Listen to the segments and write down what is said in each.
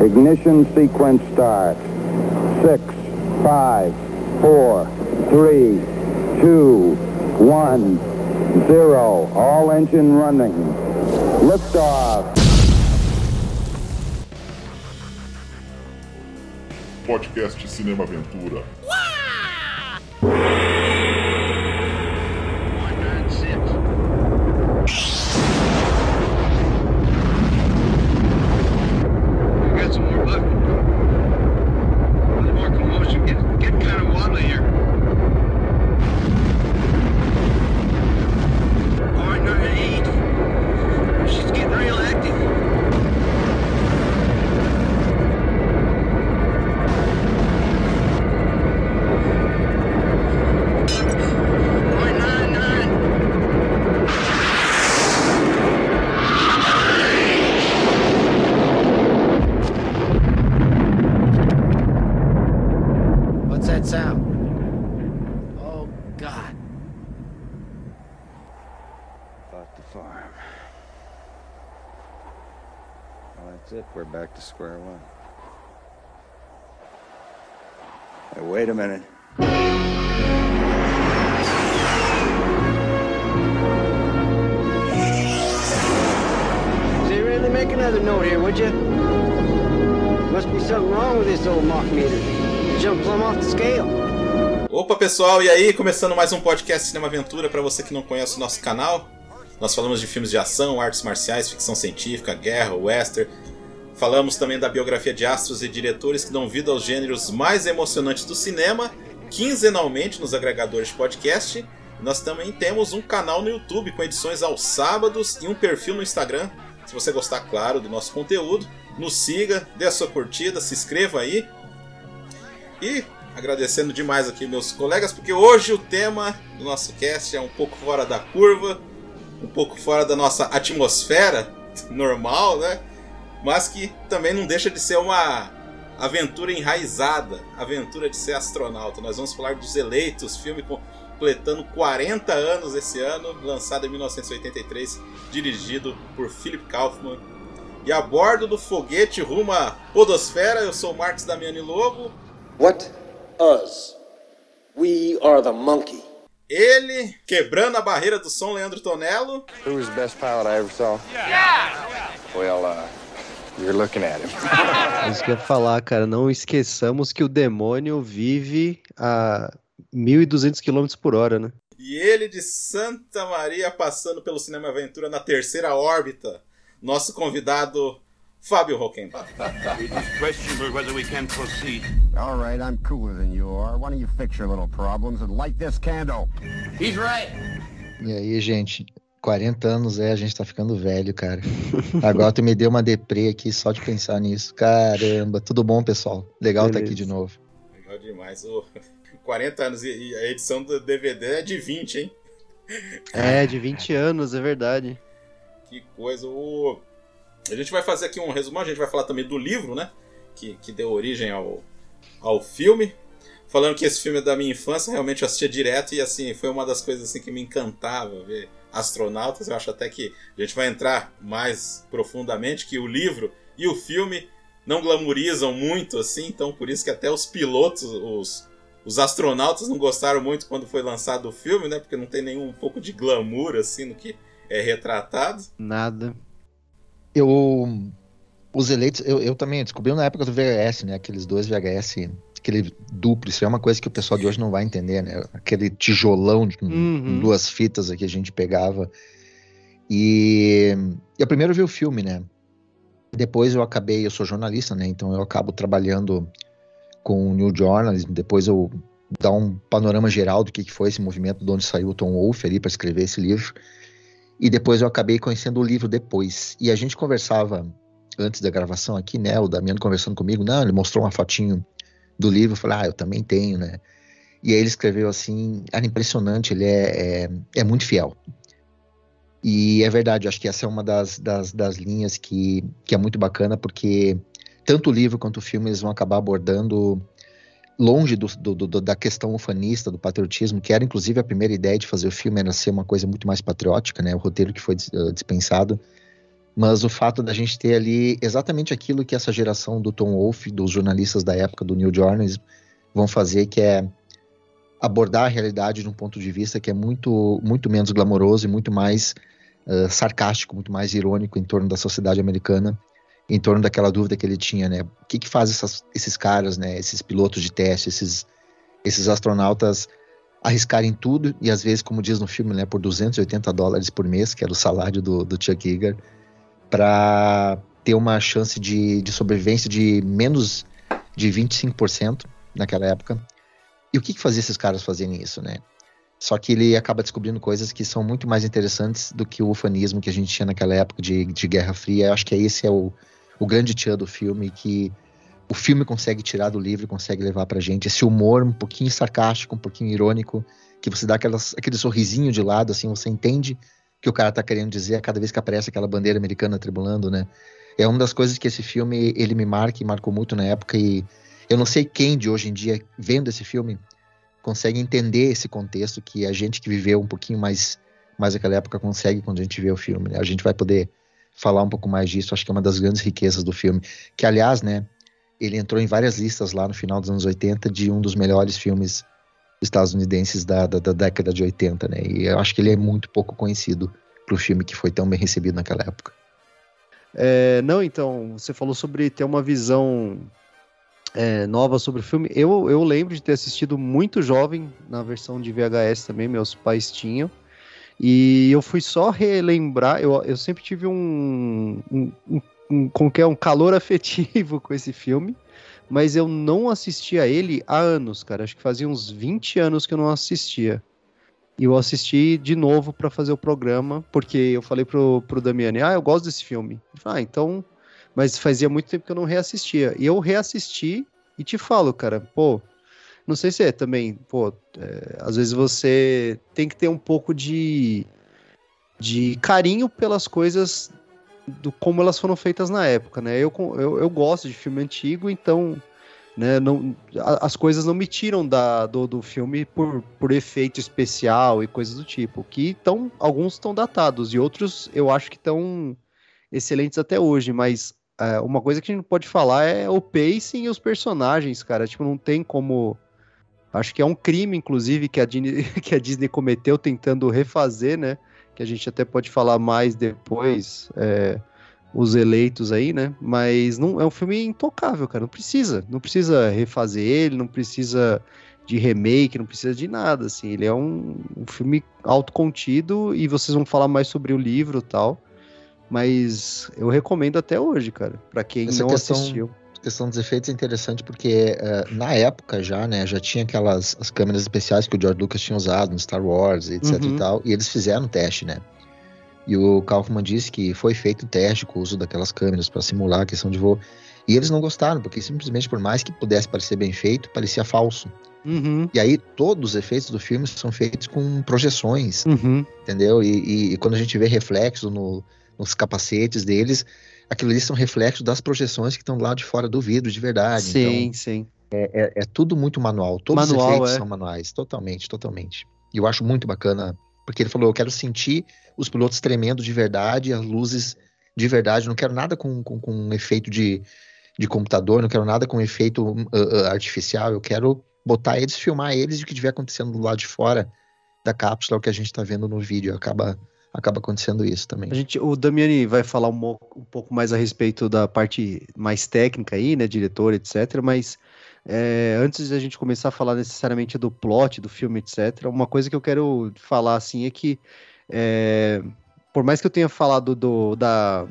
Ignition sequence start. Six, five, four, three, two, one, zero. All engine running. Liftoff. Podcast Cinema Aventura. Pessoal, e aí? Começando mais um podcast Cinema Aventura para você que não conhece o nosso canal. Nós falamos de filmes de ação, artes marciais, ficção científica, guerra, western. Falamos também da biografia de astros e diretores que dão vida aos gêneros mais emocionantes do cinema, quinzenalmente nos agregadores de podcast. Nós também temos um canal no YouTube com edições aos sábados e um perfil no Instagram. Se você gostar, claro, do nosso conteúdo, nos siga, dê a sua curtida, se inscreva aí. E agradecendo demais aqui meus colegas, porque hoje o tema do nosso cast é um pouco fora da curva, um pouco fora da nossa atmosfera normal, né? Mas que também não deixa de ser uma aventura enraizada, aventura de ser astronauta. Nós vamos falar dos Eleitos, filme completando 40 anos esse ano, lançado em 1983, dirigido por Philip Kaufman. E a bordo do foguete rumo à Podosfera, eu sou o Marcos Damiani Lobo, What? Us. We are the monkey. Ele, quebrando a barreira do som, Leandro Tonello. Who was the best pilot I ever saw? Yeah! Well, uh, you're looking at him. Isso que eu ia falar, cara. Não esqueçamos que o demônio vive a 1.200 km por hora, né? E ele de Santa Maria, passando pelo Cinema Aventura na terceira órbita. Nosso convidado, Fábio Rockenbach. It is questionable whether we can proceed. All right, I'm cooler than you are. Why don't you fix your little problems and light this candle? He's right. E aí, gente, 40 anos é, a gente tá ficando velho, cara. Agora tu me deu uma deprê aqui só de pensar nisso. Caramba, tudo bom, pessoal? Legal estar aqui Beleza. de novo. Legal demais. Ô, 40 anos e- e a edição do DVD é de 20, hein? É, de 20 anos, é verdade. Que coisa. O... A gente vai fazer aqui um resumão, a gente vai falar também do livro, né? Que, que deu origem ao, ao filme. Falando que esse filme é da minha infância, realmente eu assistia direto e assim, foi uma das coisas assim que me encantava ver astronautas. Eu acho até que a gente vai entrar mais profundamente que o livro e o filme não glamorizam muito assim, então por isso que até os pilotos, os, os astronautas não gostaram muito quando foi lançado o filme, né? Porque não tem nenhum um pouco de glamour assim no que é retratado. Nada. Eu. Os eleitos, eu, eu também descobri na época do VHS, né? Aqueles dois VHS, aquele duplo, isso é uma coisa que o pessoal de hoje não vai entender, né? Aquele tijolão de, Uhum. duas fitas aqui a gente pegava. E eu primeiro vi o filme, né? Depois eu acabei, eu sou jornalista, né? Então eu acabo trabalhando com o New Journalism. Depois eu dar um panorama geral do que, que foi esse movimento, de onde saiu o Tom Wolfe ali para escrever esse livro. E depois eu acabei conhecendo o livro depois. E a gente conversava antes da gravação aqui, né? O Damiano conversando comigo, não, ele mostrou uma fotinho do livro, eu falei, ah, eu também tenho, né? E aí ele escreveu assim, era impressionante, ele é, é, é muito fiel. E é verdade, acho que essa é uma das, das, das linhas que, que é muito bacana, porque tanto o livro quanto o filme eles vão acabar abordando longe do, do, do, da questão ufanista, do patriotismo, que era inclusive a primeira ideia de fazer o filme, era ser uma coisa muito mais patriótica, né? O roteiro que foi uh, dispensado. Mas o fato da gente ter ali exatamente aquilo que essa geração do Tom Wolfe, dos jornalistas da época do New Journalism, vão fazer, que é abordar a realidade de um ponto de vista que é muito, muito menos glamouroso e muito mais uh, sarcástico, muito mais irônico em torno da sociedade americana, em torno daquela dúvida que ele tinha, né? O que, que faz essas, esses caras, né? Esses pilotos de teste, esses, esses astronautas arriscarem tudo e às vezes, como diz no filme, né, por 280 dólares por mês, que era o salário do, do Chuck Yeager, para ter uma chance de, de sobrevivência de menos de 25% naquela época. E o que, que fazia esses caras fazerem isso, né? Só que ele acaba descobrindo coisas que são muito mais interessantes do que o ufanismo que a gente tinha naquela época de, de Guerra Fria. Eu acho que esse é o, o grande tchan do filme, que o filme consegue tirar do livro, consegue levar pra gente. Esse humor um pouquinho sarcástico, um pouquinho irônico, que você dá aquelas, aquele sorrisinho de lado, assim, você entende que o cara tá querendo dizer a cada vez que aparece aquela bandeira americana tribulando, né? É uma das coisas que esse filme, ele me marca e marcou muito na época e eu não sei quem de hoje em dia, vendo esse filme, consegue entender esse contexto que a gente que viveu um pouquinho mais, mais aquela época consegue quando a gente vê o filme. Né? A gente vai poder falar um pouco mais disso, acho que é uma das grandes riquezas do filme. Que, aliás, né, ele entrou em várias listas lá no final dos anos 80 de um dos melhores filmes estadunidenses da, da, da década de 80, né? E eu acho que ele é muito pouco conhecido para o filme que foi tão bem recebido naquela época. É, não, então, você falou sobre ter uma visão é, nova sobre o filme. Eu, eu lembro de ter assistido muito jovem na versão de VHS também, meus pais tinham. E eu fui só relembrar, eu, eu sempre tive um, um, um, um, que é um calor afetivo com esse filme, mas eu não assistia ele há anos, cara. Acho que fazia uns 20 anos que eu não assistia. E eu assisti de novo para fazer o programa, porque eu falei pro, pro Damiani, ah, eu gosto desse filme. Falei, ah, então mas fazia muito tempo que eu não reassistia. E eu reassisti e te falo, cara, pô, não sei se é também, pô, é, às vezes você tem que ter um pouco de, de carinho pelas coisas do como elas foram feitas na época, né? Eu, eu, eu gosto de filme antigo, então né, não, as coisas não me tiram da, do, do filme por, por efeito especial e coisas do tipo. Que tão, alguns estão datados e outros eu acho que estão excelentes até hoje, mas é, uma coisa que a gente pode falar é o pacing e os personagens, cara. Tipo, não tem como. Acho que é um crime, inclusive, que a, Disney, que a Disney cometeu tentando refazer, né? Que a gente até pode falar mais depois, é, os eleitos aí, né? Mas não é um filme intocável, cara. Não precisa. Não precisa refazer ele, não precisa de remake, não precisa de nada, assim. Ele é um, um filme autocontido e vocês vão falar mais sobre o livro e tal. Mas eu recomendo até hoje, cara, para quem Essa não questão, assistiu. A questão dos efeitos é interessante porque uh, na época já, né, já tinha aquelas as câmeras especiais que o George Lucas tinha usado no Star Wars, etc uhum. e tal, e eles fizeram teste, né? E o Kaufman disse que foi feito o teste com o uso daquelas câmeras para simular a questão de voo. E eles não gostaram, porque simplesmente por mais que pudesse parecer bem feito, parecia falso. Uhum. E aí todos os efeitos do filme são feitos com projeções, uhum. entendeu? E, e, e, quando a gente vê reflexo no, nos capacetes deles, aquilo ali são reflexos das projeções que estão lá de fora do vidro de verdade. Sim, então, sim. É, é, é, tudo muito manual. Todos manual, os efeitos é. são manuais, totalmente, totalmente. E eu acho muito bacana, porque ele falou: eu quero sentir os pilotos tremendo de verdade, as luzes de verdade. Não quero nada com, com, com um efeito de, de computador, não quero nada com um efeito uh, uh, artificial. Eu quero botar eles, filmar eles e o que estiver acontecendo do lado de fora da cápsula, é o que a gente está vendo no vídeo. Acaba acaba acontecendo isso também. A gente, o Damiani vai falar um, um pouco mais a respeito da parte mais técnica aí, né, diretor, etc. Mas é, antes de a gente começar a falar necessariamente do plot do filme, etc., uma coisa que eu quero falar assim é que é, por mais que eu tenha falado do, da,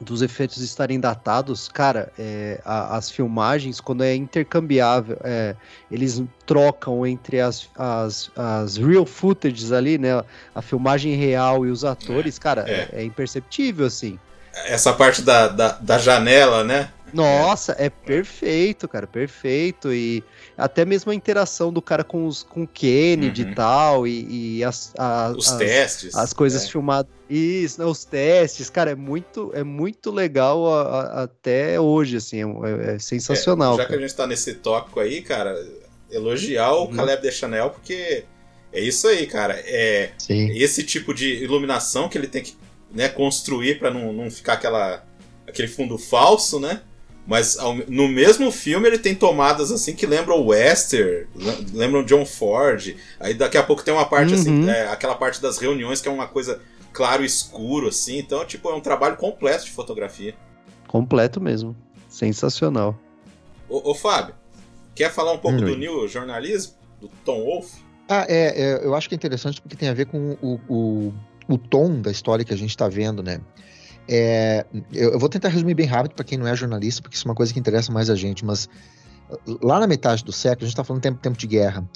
dos efeitos estarem datados, cara, é, a, as filmagens, quando é intercambiável, é, eles trocam entre as, as, as real footages ali, né? A filmagem real e os atores, é, cara, é. é. imperceptível, assim. Essa parte da, da, da janela, né? Nossa, é perfeito, cara, perfeito. E até mesmo a interação do cara com, os, com o Kennedy uhum. e tal, e, e as, as, os as, testes. As coisas é. filmadas. Isso, os testes, cara, é muito, é muito legal a, a, até hoje, assim, é, é, é sensacional. já cara. que a gente tá nesse tópico aí, cara, elogiar o uhum. Caleb de Chanel, porque é isso aí, cara. É Sim. esse tipo de iluminação que ele tem que né, construir para não, não ficar aquela, aquele fundo falso, né? Mas ao, no mesmo filme ele tem tomadas assim que lembram o Wester, lembram John Ford. Aí daqui a pouco tem uma parte assim, Uhum. é, aquela parte das reuniões que é uma coisa claro e escuro assim. Então, tipo, é um trabalho completo de fotografia. Completo mesmo. Sensacional. Ô, ô Fábio, quer falar um pouco Hum. do new jornalismo? Do Tom Wolfe? Ah, é, é, eu acho que é interessante porque tem a ver com o, o, o tom da história que a gente está vendo, né? É, eu, eu vou tentar resumir bem rápido para quem não é jornalista, porque isso é uma coisa que interessa mais a gente, mas lá na metade do século, a gente está falando tempo, tempo de guerra,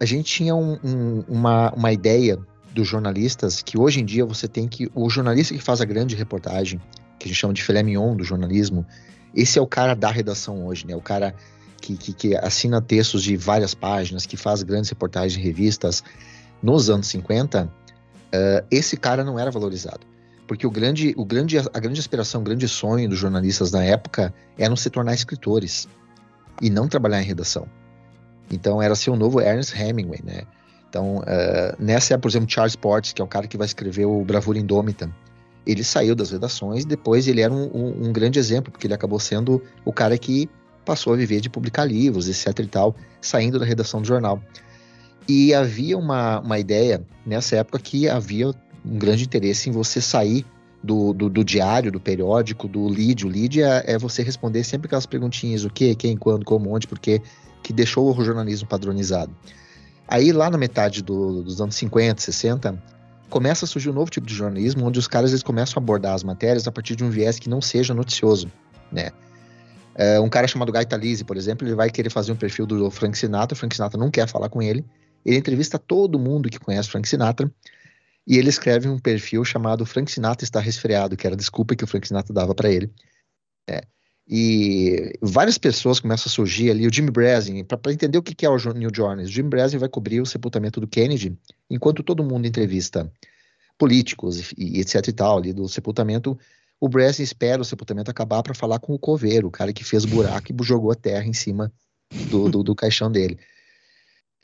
a gente tinha um- um- uma, uma ideia dos jornalistas que hoje em dia você tem que. O jornalista que faz a grande reportagem, que a gente chama de filé mignon do jornalismo, esse é o cara da redação hoje, né? O cara que, que, que assina textos de várias páginas, que faz grandes reportagens em revistas. Nos anos 50, eh, esse cara não era valorizado. Porque o grande, o grande, a grande aspiração, o grande sonho dos jornalistas na época era se tornar escritores e não trabalhar em redação. Então era ser o novo Ernest Hemingway, né? Então, eh, nessa é, por exemplo, Charles Portis, que é o cara que vai escrever o Bravura Indômita. Ele saiu das redações, depois ele era um, um- um grande exemplo, porque ele acabou sendo o cara que passou a viver de publicar livros, etc e tal, saindo da redação do jornal. E havia uma, uma ideia nessa época que havia um grande interesse em você sair do, do, do diário, do periódico, do lead. O lead é, é você responder sempre aquelas perguntinhas: o que, quem, quando, como, onde, porquê, que deixou o jornalismo padronizado. Aí, lá na metade do- dos anos 50, 60, começa a surgir um novo tipo de jornalismo, onde os caras eles começam a abordar as matérias a partir de um viés que não seja noticioso, né? É, um cara chamado Guy Talese, por exemplo, ele vai querer fazer um perfil do Frank Sinatra, o Frank Sinatra não quer falar com ele, ele entrevista todo mundo que conhece Frank Sinatra, e ele escreve um perfil chamado Frank Sinatra está resfriado, que era a desculpa que o Frank Sinatra dava para ele. É. E várias pessoas começam a surgir ali, o Jimmy Breslin, para entender o que é o New Journals, o Jimmy Breslin vai cobrir o sepultamento do Kennedy, enquanto todo mundo entrevista políticos e, e etc e tal ali do sepultamento, o Breslin espera o sepultamento acabar para falar com o coveiro, o cara que fez o buraco e jogou a terra em cima do, do, do caixão dele.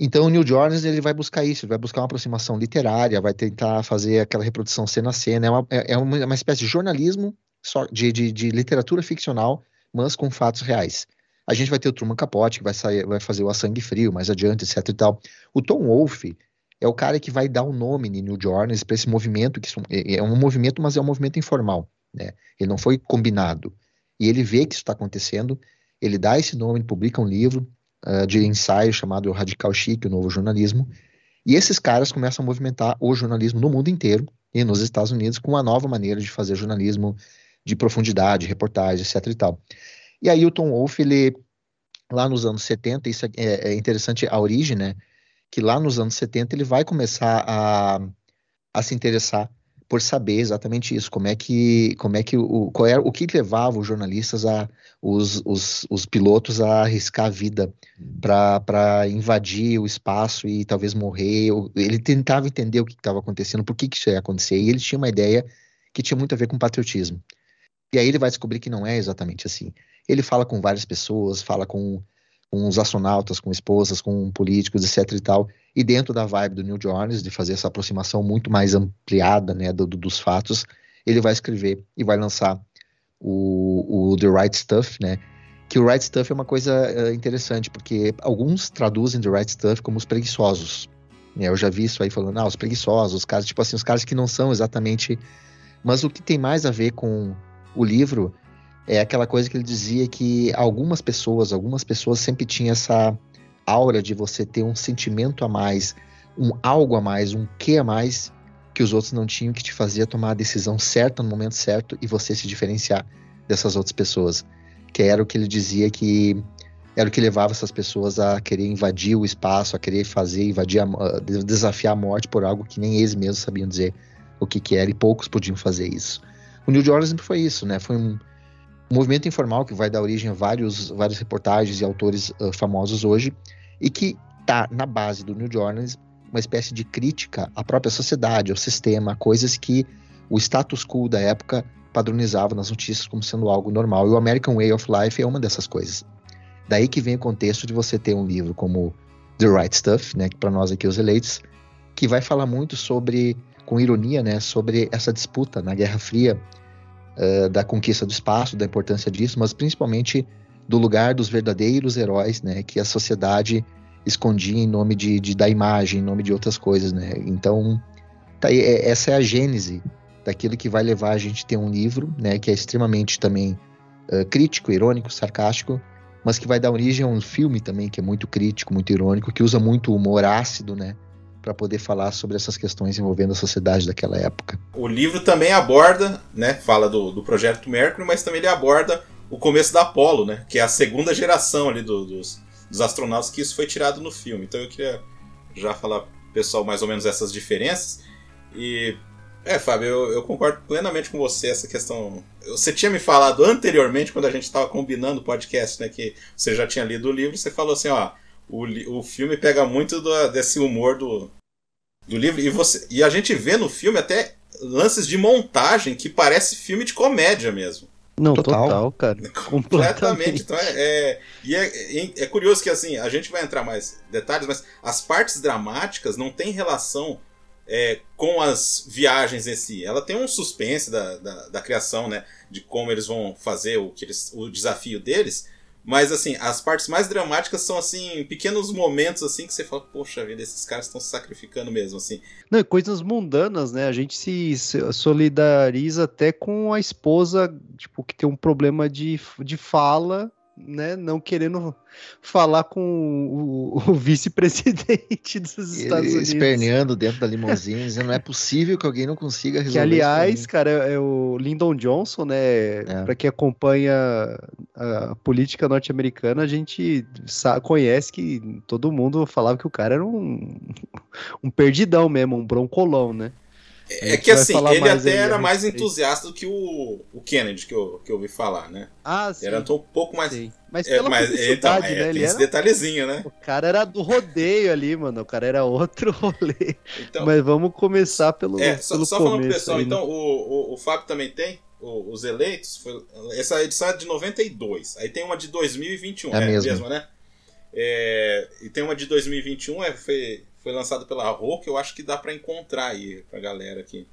Então o Neil Jones ele vai buscar isso, vai buscar uma aproximação literária, vai tentar fazer aquela reprodução cena a cena, é uma, é uma, uma espécie de jornalismo só de, de, de literatura ficcional, mas com fatos reais. A gente vai ter o Truman Capote, que vai, sair, vai fazer o A Sangue Frio mais adiante, etc e tal. O Tom Wolfe é o cara que vai dar o nome de New Journals para esse movimento, que é é um movimento, mas é um movimento informal, né? Ele não foi combinado. E ele vê que isso está acontecendo, ele dá esse nome, ele publica um livro ah, de ensaio chamado Radical Chic, o Novo Jornalismo, e esses caras começam a movimentar o jornalismo no mundo inteiro e nos Estados Unidos com uma nova maneira de fazer jornalismo de profundidade, reportagem, etc e tal. E aí o Tom Wolfe, ele, lá nos anos 70, isso é, é interessante a origem, né? Que lá nos anos 70 ele vai começar a, a se interessar por saber exatamente isso, como é que, como é que o, qual era, o que levava os jornalistas a, os, os, os pilotos a arriscar a vida para invadir o espaço e talvez morrer. Ele tentava entender o que estava acontecendo, por que, que isso ia acontecer, e ele tinha uma ideia que tinha muito a ver com patriotismo. E aí ele vai descobrir que não é exatamente assim. Ele fala com várias pessoas, fala com, com os astronautas, com esposas, com políticos, etc e tal. E dentro da vibe do Neil Jones, de fazer essa aproximação muito mais ampliada né, do- do- dos fatos, ele vai escrever e vai lançar o, o The Right Stuff, né? Que o Right Stuff é uma coisa eh, interessante, porque alguns traduzem The Right Stuff como os preguiçosos. né? Eu já vi isso aí falando, ah, os preguiçosos, os caras, tipo assim, os caras que não são exatamente. Mas o que tem mais a ver com o livro é aquela coisa que ele dizia que algumas pessoas, algumas pessoas sempre tinham essa aura de você ter um sentimento a mais, um algo a mais, um que a mais que os outros não tinham que te fazia tomar a decisão certa no momento certo e você se diferenciar dessas outras pessoas. Que era o que ele dizia que era o que levava essas pessoas a querer invadir o espaço, a querer fazer, invadir, a, desafiar a morte por algo que nem eles mesmos sabiam dizer o que, que era e poucos podiam fazer isso. O New Journal sempre foi isso, né? Foi um, um movimento informal que vai dar origem a vários, várias reportagens e autores uh, famosos hoje e que está na base do New Journal uma espécie de crítica à própria sociedade, ao sistema, a coisas que o status quo da época padronizava nas notícias como sendo algo normal. E o American Way of Life é uma dessas coisas. Daí que vem o contexto de você ter um livro como The Right Stuff, né, que para nós aqui os eleitos, que vai falar muito sobre com ironia, né, sobre essa disputa na Guerra Fria uh, da conquista do espaço, da importância disso, mas principalmente do lugar dos verdadeiros heróis, né, que a sociedade escondia em nome de, de da imagem, em nome de outras coisas, né. Então, tá aí, é, essa é a gênese daquilo que vai levar a gente a ter um livro, né, que é extremamente também uh, crítico, irônico, sarcástico, mas que vai dar origem a um filme também que é muito crítico, muito irônico, que usa muito humor ácido, né, para poder falar sobre essas questões envolvendo a sociedade daquela época. O livro também aborda, né, fala do, do projeto Mercury, mas também ele aborda o começo da Apollo, né, que é a segunda geração ali do, dos, dos astronautas que isso foi tirado no filme. Então eu queria já falar pessoal mais ou menos essas diferenças e é, Fábio, eu, eu, concordo plenamente com você essa questão. Você tinha me falado anteriormente, quando a gente estava combinando o podcast, né, que você já tinha lido o livro, você falou assim, ó, o, o filme pega muito do, desse humor do, do livro, e, você, e a gente vê no filme até lances de montagem que parece filme de comédia mesmo. Não, total, total cara. Completamente. Então é, é, e é, é, curioso que assim, a gente vai entrar mais detalhes, mas as partes dramáticas não têm relação é, com as viagens em si. Ela tem um suspense da, da, da, criação, né? De como eles vão fazer o, que eles, o desafio deles. Mas, assim, as partes mais dramáticas são, assim, pequenos momentos, assim, que você fala, poxa vida, esses caras estão se sacrificando mesmo, assim. Não, coisas mundanas, né? A gente se solidariza até com a esposa, tipo, que tem um problema de, de fala né, não querendo falar com o, o vice-presidente dos Estados Ele Unidos. Esperneando dentro da limousine, dizendo não é possível que alguém não consiga resolver Que, aliás, cara, é, é o Lyndon Johnson, né, é. para quem acompanha a política norte-americana, a gente sabe, conhece que todo mundo falava que o cara era um, um perdidão mesmo, um broncolão, né? É que assim, ele até era mais entusiasta do que o, o Kennedy, que eu, que eu ouvi falar, né? Ah, sim. Era um pouco mais. Sim. Mas, é, mas então, é, né? tem esse detalhezinho, né? O cara era do rodeio ali, mano. O cara era outro rolê. Então, mas vamos começar pelo. É, só, pelo só falando pro pessoal, aí, né? então, o, o, o Fábio também tem o, os eleitos. Foi, essa edição é de 92. Aí tem uma de 2021, é, é mesmo. mesmo, né? É, e tem uma de 2021, é, foi foi lançado pela Roku, eu acho que dá para encontrar aí pra galera que,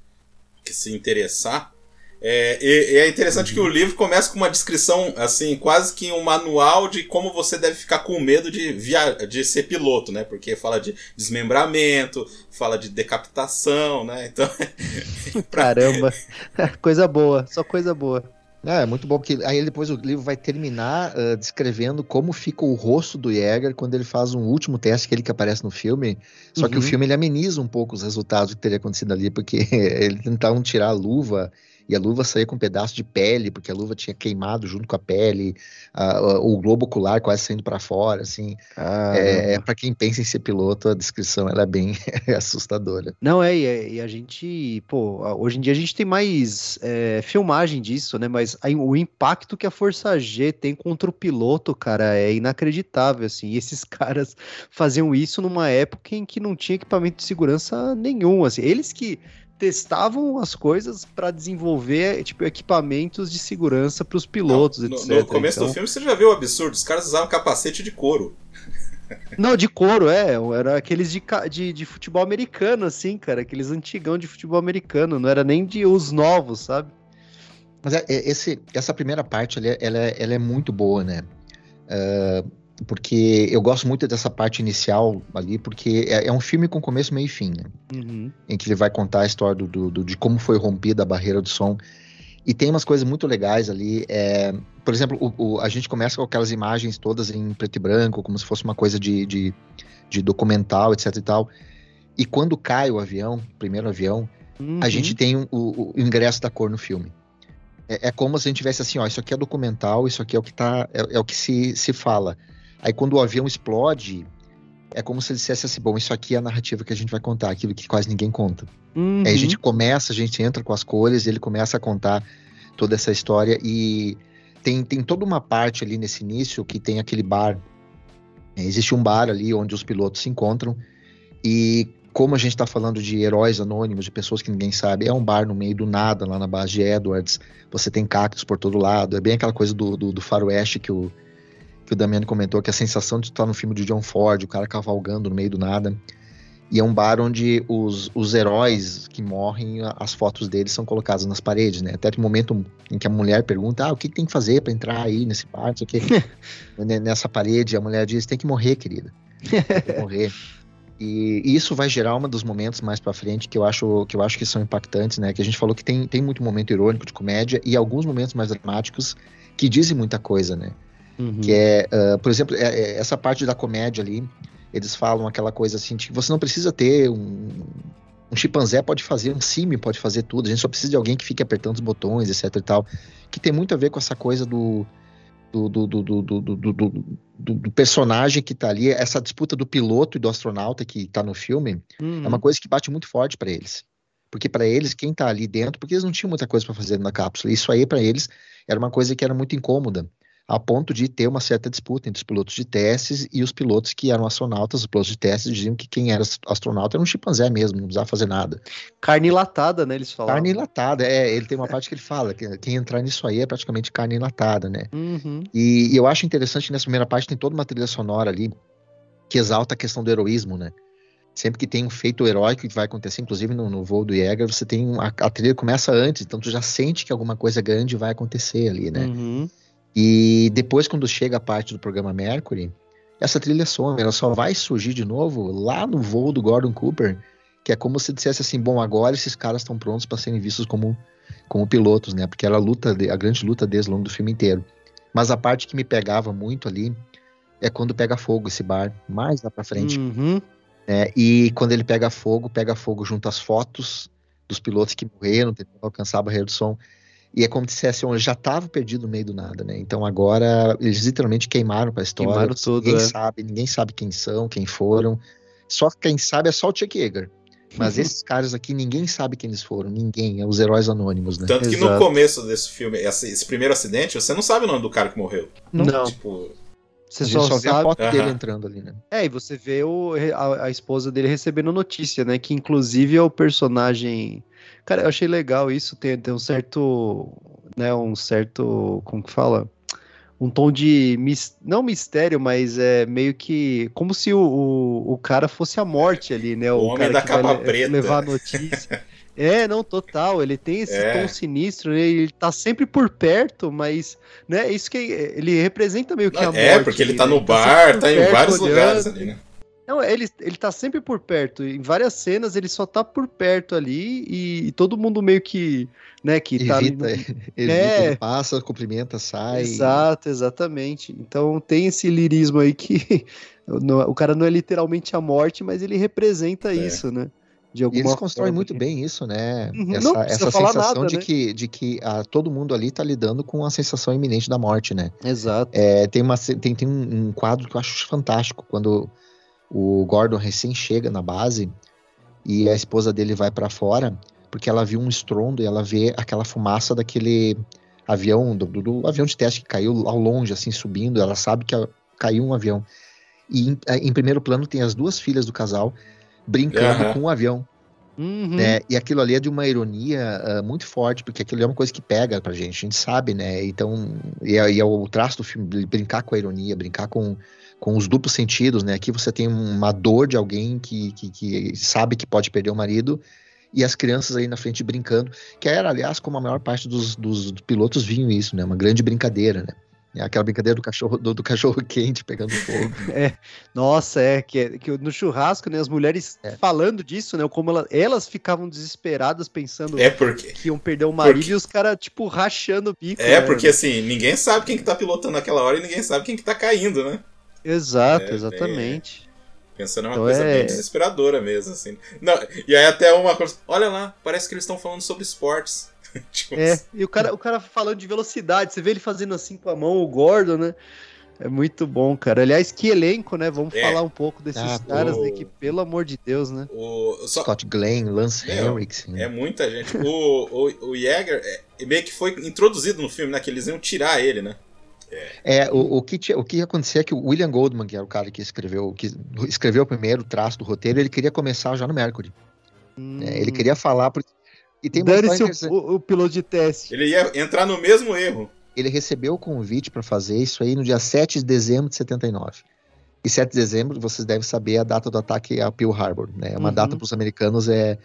que se interessar. É, e, e é interessante uhum. que o livro começa com uma descrição, assim, quase que um manual de como você deve ficar com medo de, via de ser piloto, né? Porque fala de desmembramento, fala de decapitação, né? Então. Caramba, coisa boa, só coisa boa. É, é muito bom, porque aí depois o livro vai terminar uh, descrevendo como fica o rosto do Jäger quando ele faz um último teste, que ele que aparece no filme. Só uhum. que o uhum. filme ele ameniza um pouco os resultados que teria acontecido ali, porque ele tentavam tirar a luva e a luva saía com um pedaço de pele, porque a luva tinha queimado junto com a pele, a, a, o globo ocular quase saindo para fora, assim. Ah, é, é para quem pensa em ser piloto, a descrição ela é bem assustadora. Não, é e, e, a gente, pô, hoje em dia a gente tem mais é, filmagem disso, né, mas aí, o impacto que a Força G tem contra o piloto, cara, é inacreditável, assim, e esses caras faziam isso numa época em que não tinha equipamento de segurança nenhum, assim, eles que testavam as coisas para desenvolver tipo equipamentos de segurança para os pilotos, Não, etc. No, começo então... do filme você já viu o absurdo, os caras usavam capacete de couro. Não, de couro, é. Era aqueles de, de, de, futebol americano, assim, cara. Aqueles antigão de futebol americano. Não era nem de os novos, sabe? Mas é, é, esse, essa primeira parte, ela, é, ela, é, ela é muito boa, né? Uh, porque eu gosto muito dessa parte inicial ali, porque é, é um filme com começo, meio e fim, né? Uhum. Em que ele vai contar a história do, do, do, de como foi rompida a barreira do som. E tem umas coisas muito legais ali. É, por exemplo, o, o, a gente começa com aquelas imagens todas em preto e branco, como se fosse uma coisa de, de, de documental, etc e tal. E quando cai o avião, o primeiro avião, uhum. a gente tem o, o, ingresso da cor no filme. É, é, como se a gente tivesse assim, ó, isso aqui é documental, isso aqui é o que tá, é, é o que se, se fala. Aí quando o avião explode, é como se ele dissesse assim: bom, isso aqui é a narrativa que a gente vai contar, aquilo que quase ninguém conta. Uhum. Aí a gente começa, a gente entra com as cores, ele começa a contar toda essa história e tem, tem toda uma parte ali nesse início que tem aquele bar. É, existe um bar ali onde os pilotos se encontram e como a gente está falando de heróis anônimos, de pessoas que ninguém sabe, é um bar no meio do nada, lá na base de Edwards. Você tem cactos por todo lado. É bem aquela coisa do, do, do faroeste que o, que o Damiano comentou, que a sensação de estar no filme de John Ford, o cara cavalgando no meio do nada. E é um bar onde os, os heróis que morrem, as fotos deles são colocadas nas paredes, né? Até o momento em que a mulher pergunta, ah, o que, tem que fazer para entrar aí nesse bar, não. Né, Nessa parede, a mulher diz, tem que morrer, querida. Tem que morrer. E, e isso vai gerar um dos momentos mais pra frente que eu acho que eu acho que são impactantes, né? Que a gente falou que tem, tem muito momento irônico de comédia e alguns momentos mais dramáticos que dizem muita coisa, né? Uhum. Que é, ah, por exemplo, é- é essa parte da comédia ali, eles falam aquela coisa assim, de que você não precisa ter um, um chimpanzé pode fazer, um símio pode fazer tudo, a gente só precisa de alguém que fique apertando os botões, etc e tal, que tem muito a ver com essa coisa do do, do, do, do, do, do, do- do- do personagem que tá ali, essa disputa do piloto e do astronauta que tá no filme, Uhum. é uma coisa que bate muito forte para eles. Porque para eles, quem tá ali dentro, porque eles não tinham muita coisa para fazer na cápsula. Isso aí para eles era uma coisa que era muito incômoda, a ponto de ter uma certa disputa entre os pilotos de testes e os pilotos que eram astronautas. Os pilotos de testes diziam que quem era astronauta era um chimpanzé mesmo, não precisava fazer nada. Carne latada, né? Eles falavam. Carne enlatada, é, ele tem uma parte que ele fala que quem entrar nisso aí é praticamente carne enlatada, né? Uhum. E, e eu acho interessante que nessa primeira parte tem toda uma trilha sonora ali que exalta a questão do heroísmo, né? Sempre que tem um feito heróico que vai acontecer, inclusive no, no voo do Jäger, você tem a, a trilha começa antes, então tu já sente que alguma coisa grande vai acontecer ali, né? Uhum. E depois, quando chega a parte do programa Mercury, essa trilha some, ela só vai surgir de novo lá no voo do Gordon Cooper, que é como se dissesse assim, bom, agora esses caras estão prontos para serem vistos como, como pilotos, né? Porque era a luta, a grande luta deles ao longo do filme inteiro. Mas a parte que me pegava muito ali é quando pega fogo esse bar, mais lá pra frente. Uhum. né? E quando ele pega fogo, pega fogo junto às fotos dos pilotos que morreram, tentando alcançar a barreira do som. E é como se dissesse, "Olha, já estava perdido no meio do nada, né? Então agora eles literalmente queimaram para a história. Queimaram tudo, ninguém é. sabe, ninguém sabe quem são, quem foram. Só quem sabe é só o Chuck Yeager. Mas esses caras aqui, ninguém sabe quem eles foram, ninguém, é os heróis anônimos, né? Tanto que no Exato. começo desse filme, esse, esse primeiro acidente, você não sabe o nome do cara que morreu. Não. Tipo, Você só, só vê a foto dele Aham. entrando ali, né? É, e você vê o, a, a esposa dele recebendo notícia, né? Que inclusive é o personagem. Cara, eu achei legal isso, tem, tem um certo. Né, um certo. Como que fala? Um tom de. mis- não mistério, mas é meio que. Como se o, o, o cara fosse a morte ali, né? O homem cara da capa preta. levar a notícia. É, não, total. Ele tem esse É. tom sinistro, né? Ele tá sempre por perto, mas, né? Isso que ele representa meio que a morte. é, porque ele tá né? no sempre bar, por tá em vários olhando. lugares ali, né? Não, ele, ele tá sempre por perto. Em várias cenas ele só tá por perto ali e, e todo mundo meio que, né, que tá ali Evita, evita, É. ele passa, cumprimenta, sai. Exato, exatamente. Então tem esse lirismo aí que não- o cara não é literalmente a morte, mas ele representa isso, né? De É. E alguma eles constroem forma. muito bem isso, né? Uhum, Essa, sensação nada, de né? que, de que ah, todo mundo ali tá lidando com a sensação iminente da morte, né? Exato. É, tem uma, tem, tem um, um quadro que eu acho fantástico, quando o Gordon recém chega na base e a esposa dele vai pra fora, porque ela viu um estrondo e ela vê aquela fumaça daquele avião, do, do- do avião de teste que caiu ao longe, assim, subindo, ela sabe que caiu um avião. E em, em primeiro plano tem as duas filhas do casal brincando Aham. com o avião. Uhum. né? E aquilo ali é de uma ironia ah, muito forte, porque aquilo é uma coisa que pega pra gente, a gente sabe, né? Então, e é, e é o traço do filme, brincar com a ironia, brincar com, com os duplos sentidos, né? Aqui você tem uma dor de alguém que, que, que sabe que pode perder o marido, e as crianças aí na frente brincando, que era, aliás, como a maior parte dos, dos pilotos viam isso, né? Uma grande brincadeira, né? É aquela brincadeira do cachorro, do, do cachorro quente pegando fogo. Nossa, é que, é- que no churrasco, né, as mulheres É. falando disso, né, como ela- elas ficavam desesperadas pensando É porque. que iam perder o marido Porque- e os caras, tipo, rachando o bico. É, né? porque assim, ninguém sabe quem que tá pilotando naquela hora e ninguém sabe quem que tá caindo, né? Exato, É, exatamente. Pensando em uma Então coisa é- bem desesperadora mesmo, assim. Não, e aí até uma coisa. Olha lá, parece que eles estão falando sobre esportes. Tipo, É, e o cara, o cara falando de velocidade, você vê ele fazendo assim com a mão, o Gordon, né? É muito bom, cara. Aliás, que elenco, né? Vamos É. falar um pouco desses Ah, caras aí que, pelo amor de Deus, né? o, só, Scott Glenn, Lance Meu, Henriksen. É muita gente. O, o, o Jäger é, meio que foi introduzido no filme, né? Que eles iam tirar ele, né? É, o, o, que, tinha- o que acontecia é que o William Goldman, que era o cara que escreveu, que escreveu o primeiro traço do roteiro, ele queria começar já no Mercury. É, ele queria falar. Porque, e tem o, o- o piloto de teste. Ele ia entrar no mesmo erro. Ele recebeu o convite para fazer isso aí no dia 7 de dezembro de 79. E 7 de dezembro, vocês devem saber a data do ataque a Pearl Harbor, né? Uma Uhum. data para os americanos é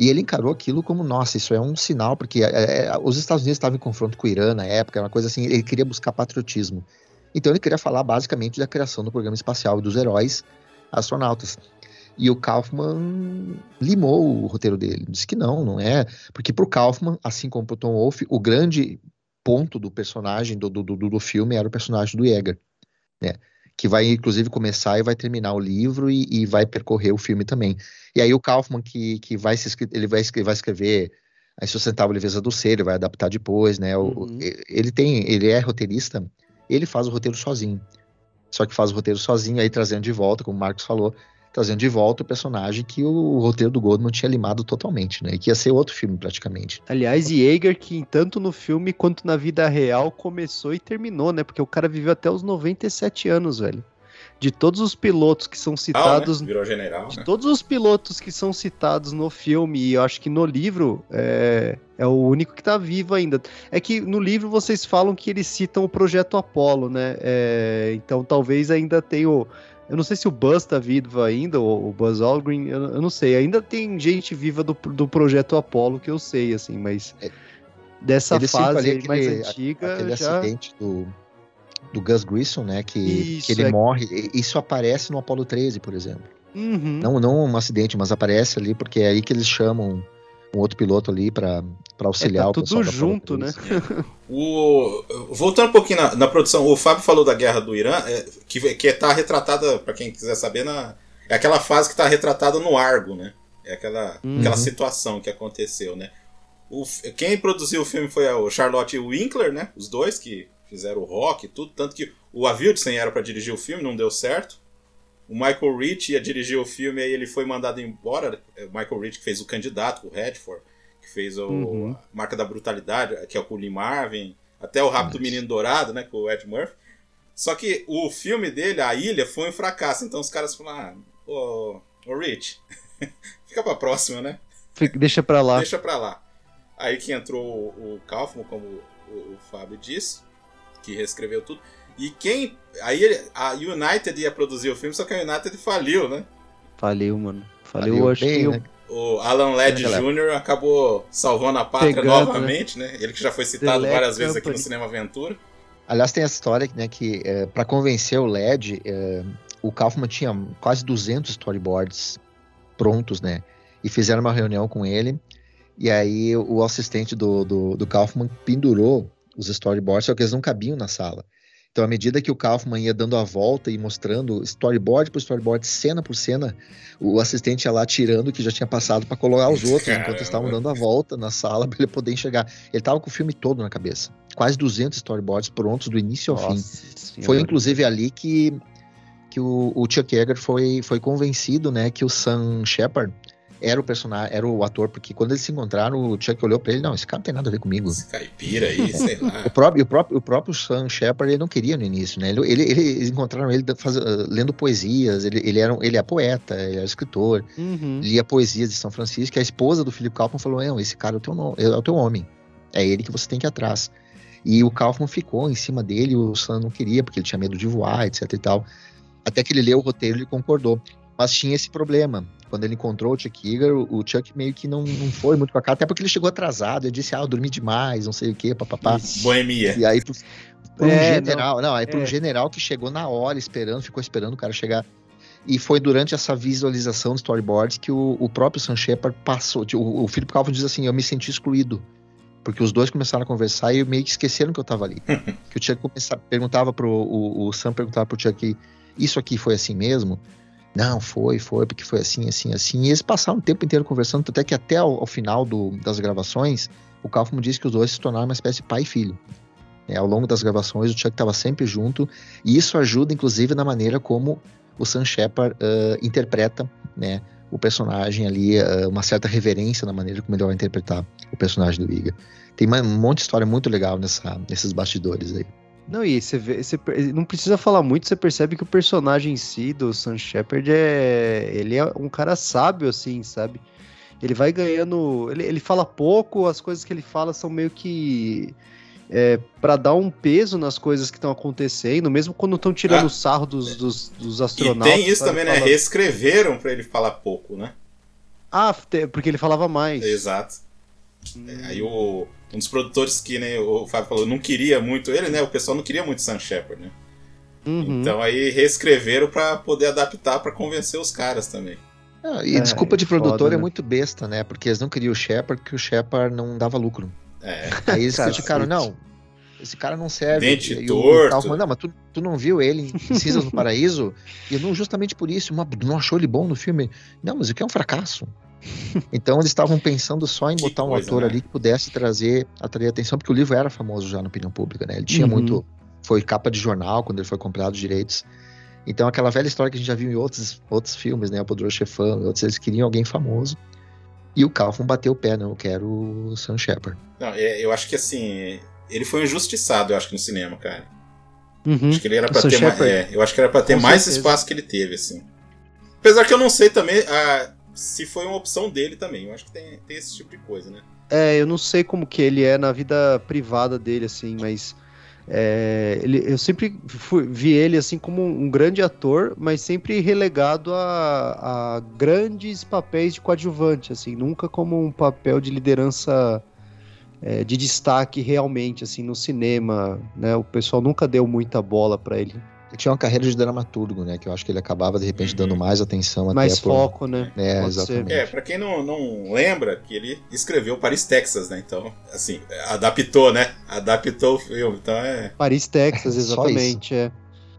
e ele encarou aquilo como, nossa, isso é um sinal, porque é, os Estados Unidos estavam em confronto com o Irã na época, uma coisa assim, ele queria buscar patriotismo. Então ele queria falar basicamente da criação do programa espacial e dos heróis astronautas. E o Kaufman limou o roteiro dele, disse que não, não é, porque pro Kaufman, assim como pro Tom Wolfe, o grande ponto do personagem do, do, do, do filme era o personagem do Jäger, né? Que vai inclusive começar e vai terminar o livro e, e vai percorrer o filme também. E aí o Kaufman que, que vai se ele vai, vai escrever a insustentável leveza do ser, ele vai adaptar depois, né? O- Uhum. ele tem, ele é roteirista, ele faz o roteiro sozinho. Só que faz o roteiro sozinho, aí trazendo de volta, como o Marcos falou, trazendo de volta o personagem que o roteiro do Goldman tinha limado totalmente, né? E que ia ser outro filme praticamente. Aliás, Jaeger, que tanto no filme quanto na vida real começou e terminou, né? Porque o cara viveu até os 97 anos, velho. De todos os pilotos que são Ah, citados. né? Virou general, De né? todos os pilotos que são citados no filme, e eu acho que no livro é, é o único que tá vivo ainda. É que no livro vocês falam que eles citam o projeto Apollo, né? É, então talvez ainda tenha o. Eu não sei se o Buzz tá vivo ainda, ou o Buzz Aldrin, eu, eu não sei. Ainda tem gente viva do, do projeto Apollo que eu sei, assim, mas. Dessa Ele cita fase aí mais aquele- antiga. aquele já... acidente do, do Gus Grissom, né? Que, Isso, que ele é. morre. Isso aparece no Apollo 13, por exemplo. Uhum. Não, não um acidente, mas aparece ali, porque é aí que eles chamam um outro piloto ali pra pra auxiliar É, tá o pessoal tudo junto, né? 13. O, voltando um pouquinho na, na produção, o Fábio falou da guerra do Irã, é, que, que tá retratada, para quem quiser saber, na, é aquela fase que tá retratada no Argo, né? É aquela, Uhum. aquela situação que aconteceu, né? O, quem produziu o filme foi o Charlotte Winkler, né? Os dois que fizeram o rock e tudo, tanto que o Avildsen era para dirigir o filme, não deu certo. O Michael Rich ia dirigir o filme, aí ele foi mandado embora. É, O Michael Rich que fez o candidato, o Redford, que fez o Uhum. a Marca da Brutalidade, que é o Lee Marvin, até o Rápido Menino Dourado, né, com o Ed Murphy. Só que o filme dele, A Ilha, foi um fracasso. Então os caras falaram, ah, ô, ô Rich, fica pra próxima, né? Fica- Deixa pra lá. Deixa pra lá. Aí que entrou o, o Kaufman, como o, o Fábio disse, que reescreveu tudo. E quem. Aí a United ia produzir o filme, só que a United faliu, né? Faliu, mano. Faliu, Faliu acho bem, que. né? O Alan Ladd Naquela Jr. acabou salvando a pátria Pegando, novamente, né? Ele que já foi citado The Led várias vezes aqui no Company. Cinema Aventura. Aliás, tem essa história né, que é, para convencer o LED, é, o Kaufman tinha quase 200 storyboards prontos, né? E fizeram uma reunião com ele. E aí o assistente do, do, do Kaufman pendurou os storyboards, só que eles não cabiam na sala. Então, à medida que o Kaufman ia dando a volta e mostrando storyboard por storyboard, cena por cena, o assistente ia lá tirando o que já tinha passado para colocar os outros, enquanto Caramba. eles estavam dando a volta na sala para ele poder enxergar. Ele tava com o filme todo na cabeça. Quase 200 storyboards prontos do início ao fim. Nossa Foi Senhora. inclusive ali que, que o, o Chuck Yeager foi, foi convencido, né, que o Sam Shepard era o personagem, era o ator, porque quando eles se encontraram, o Chuck olhou pra ele, não, esse cara não tem nada a ver comigo. Esse caipira aí, sei lá. O próprio, o próprio, o próprio Sam Shepard ele não queria no início, né? Ele, ele- ele- eles encontraram ele faz- uh, lendo poesias, ele, ele, era, um- ele é poeta, ele é escritor, Uhum. lia poesias de São Francisco, e a esposa do Philip Kaufman falou, não, esse cara é o teu, no- é o teu homem, é ele que você tem que ir atrás. E o Kaufman ficou em cima dele, o Sam não queria, porque ele tinha medo de voar, etc e tal. Até que ele leu o roteiro e ele concordou. Mas tinha esse problema. Quando ele encontrou o Chuck Yeager, o Chuck meio que não, não foi muito com a cara, até porque ele chegou atrasado, ele disse, ah, eu dormi demais, não sei o quê, papapá. Boemia. E aí, pro, pro É, general, não, aí pro é. general que chegou na hora, esperando, ficou esperando o cara chegar. E foi durante essa visualização do storyboard que o, o próprio Sam Shepard passou. tipo, O, o Philip Calvin diz assim: Eu me senti excluído. Porque os dois começaram a conversar e meio que esqueceram que eu tava ali. que o Chuck começava, perguntava pro. O, o Sam perguntava pro Chuck: Isso aqui foi assim mesmo? Não, foi, foi, porque foi assim, assim, assim. E eles passaram o tempo inteiro conversando, até que até ao, final do- das gravações, o Kaufman disse que os dois se tornaram uma espécie de pai e filho. É, ao longo das gravações, o Chuck estava sempre junto, e isso ajuda, inclusive, na maneira como o Sam Shepard ah, interpreta né, o personagem ali, ah, uma certa reverência na maneira como ele vai interpretar o personagem do Iga. Tem um monte de história muito legal nessa, nesses bastidores aí. Não, e você vê, você não precisa falar muito, você percebe que o personagem em si do Sam Shepard é. Ele é um cara sábio, assim, sabe? Ele vai ganhando. Ele, ele fala pouco, as coisas que ele fala são meio que é, para dar um peso nas coisas que estão acontecendo, mesmo quando estão tirando Ah. sarro dos, dos, dos E astronautas. tem isso também, né? Fala- Reescreveram pra ele falar pouco, né? Ah, porque ele falava mais. Exato. É, Aí o, um dos produtores que né, o Fábio falou, não queria muito ele, né? O pessoal não queria muito Sam Shepard, né? Uhum. Então aí reescreveram pra poder adaptar pra convencer os caras também. Ah, e É, desculpa de foda, produtor é né? muito besta, né? Porque eles não queriam o Shepard, porque o Shepard não dava lucro. É. Aí eles criticaram, não, esse cara não serve. Dente E o torto. Não, mas tu, tu não viu ele em Cinzas do Paraíso? E não justamente por isso, uma- não achou ele bom no filme. Não, mas o que é um fracasso. Então eles estavam pensando só em Que botar um coisa, ator né? ali que pudesse trazer, atrair atenção, porque o livro era famoso já na opinião pública, né? Ele tinha Uhum. muito. Foi capa de jornal quando ele foi comprado os direitos. Então aquela velha história que a gente já viu em outros, outros filmes, né? O Poderoso Chefão, e outros, eles queriam alguém famoso. E o Kaufman bateu o pé, não, eu quero o Sam Shepard. Não, é, eu acho que assim, ele foi injustiçado, eu acho que no cinema, cara. Uhum. Acho que ele era pra ter mais. É, eu acho que era pra ter Com mais certeza. espaço que ele teve, assim. Apesar que eu não sei também ah, se foi uma opção dele também. Eu acho que tem, tem esse tipo de coisa, né? É, eu não sei como que ele é na vida privada dele, assim, mas é, ele, eu sempre fui- vi ele assim como um, grande ator, mas sempre relegado a, a grandes papéis de coadjuvante, assim, nunca como um papel de liderança é, de destaque realmente, assim, no cinema, né? O pessoal nunca deu muita bola ele, Ele tinha uma carreira de dramaturgo, né? Que eu acho que ele acabava, de repente, dando mais atenção mais até por- foco, né? É, Pode ser. exatamente. É, pra quem não, não lembra, que ele escreveu Paris, Texas, né? Então, assim, adaptou, né? Adaptou o filme. Então é. Paris, Texas, exatamente, é.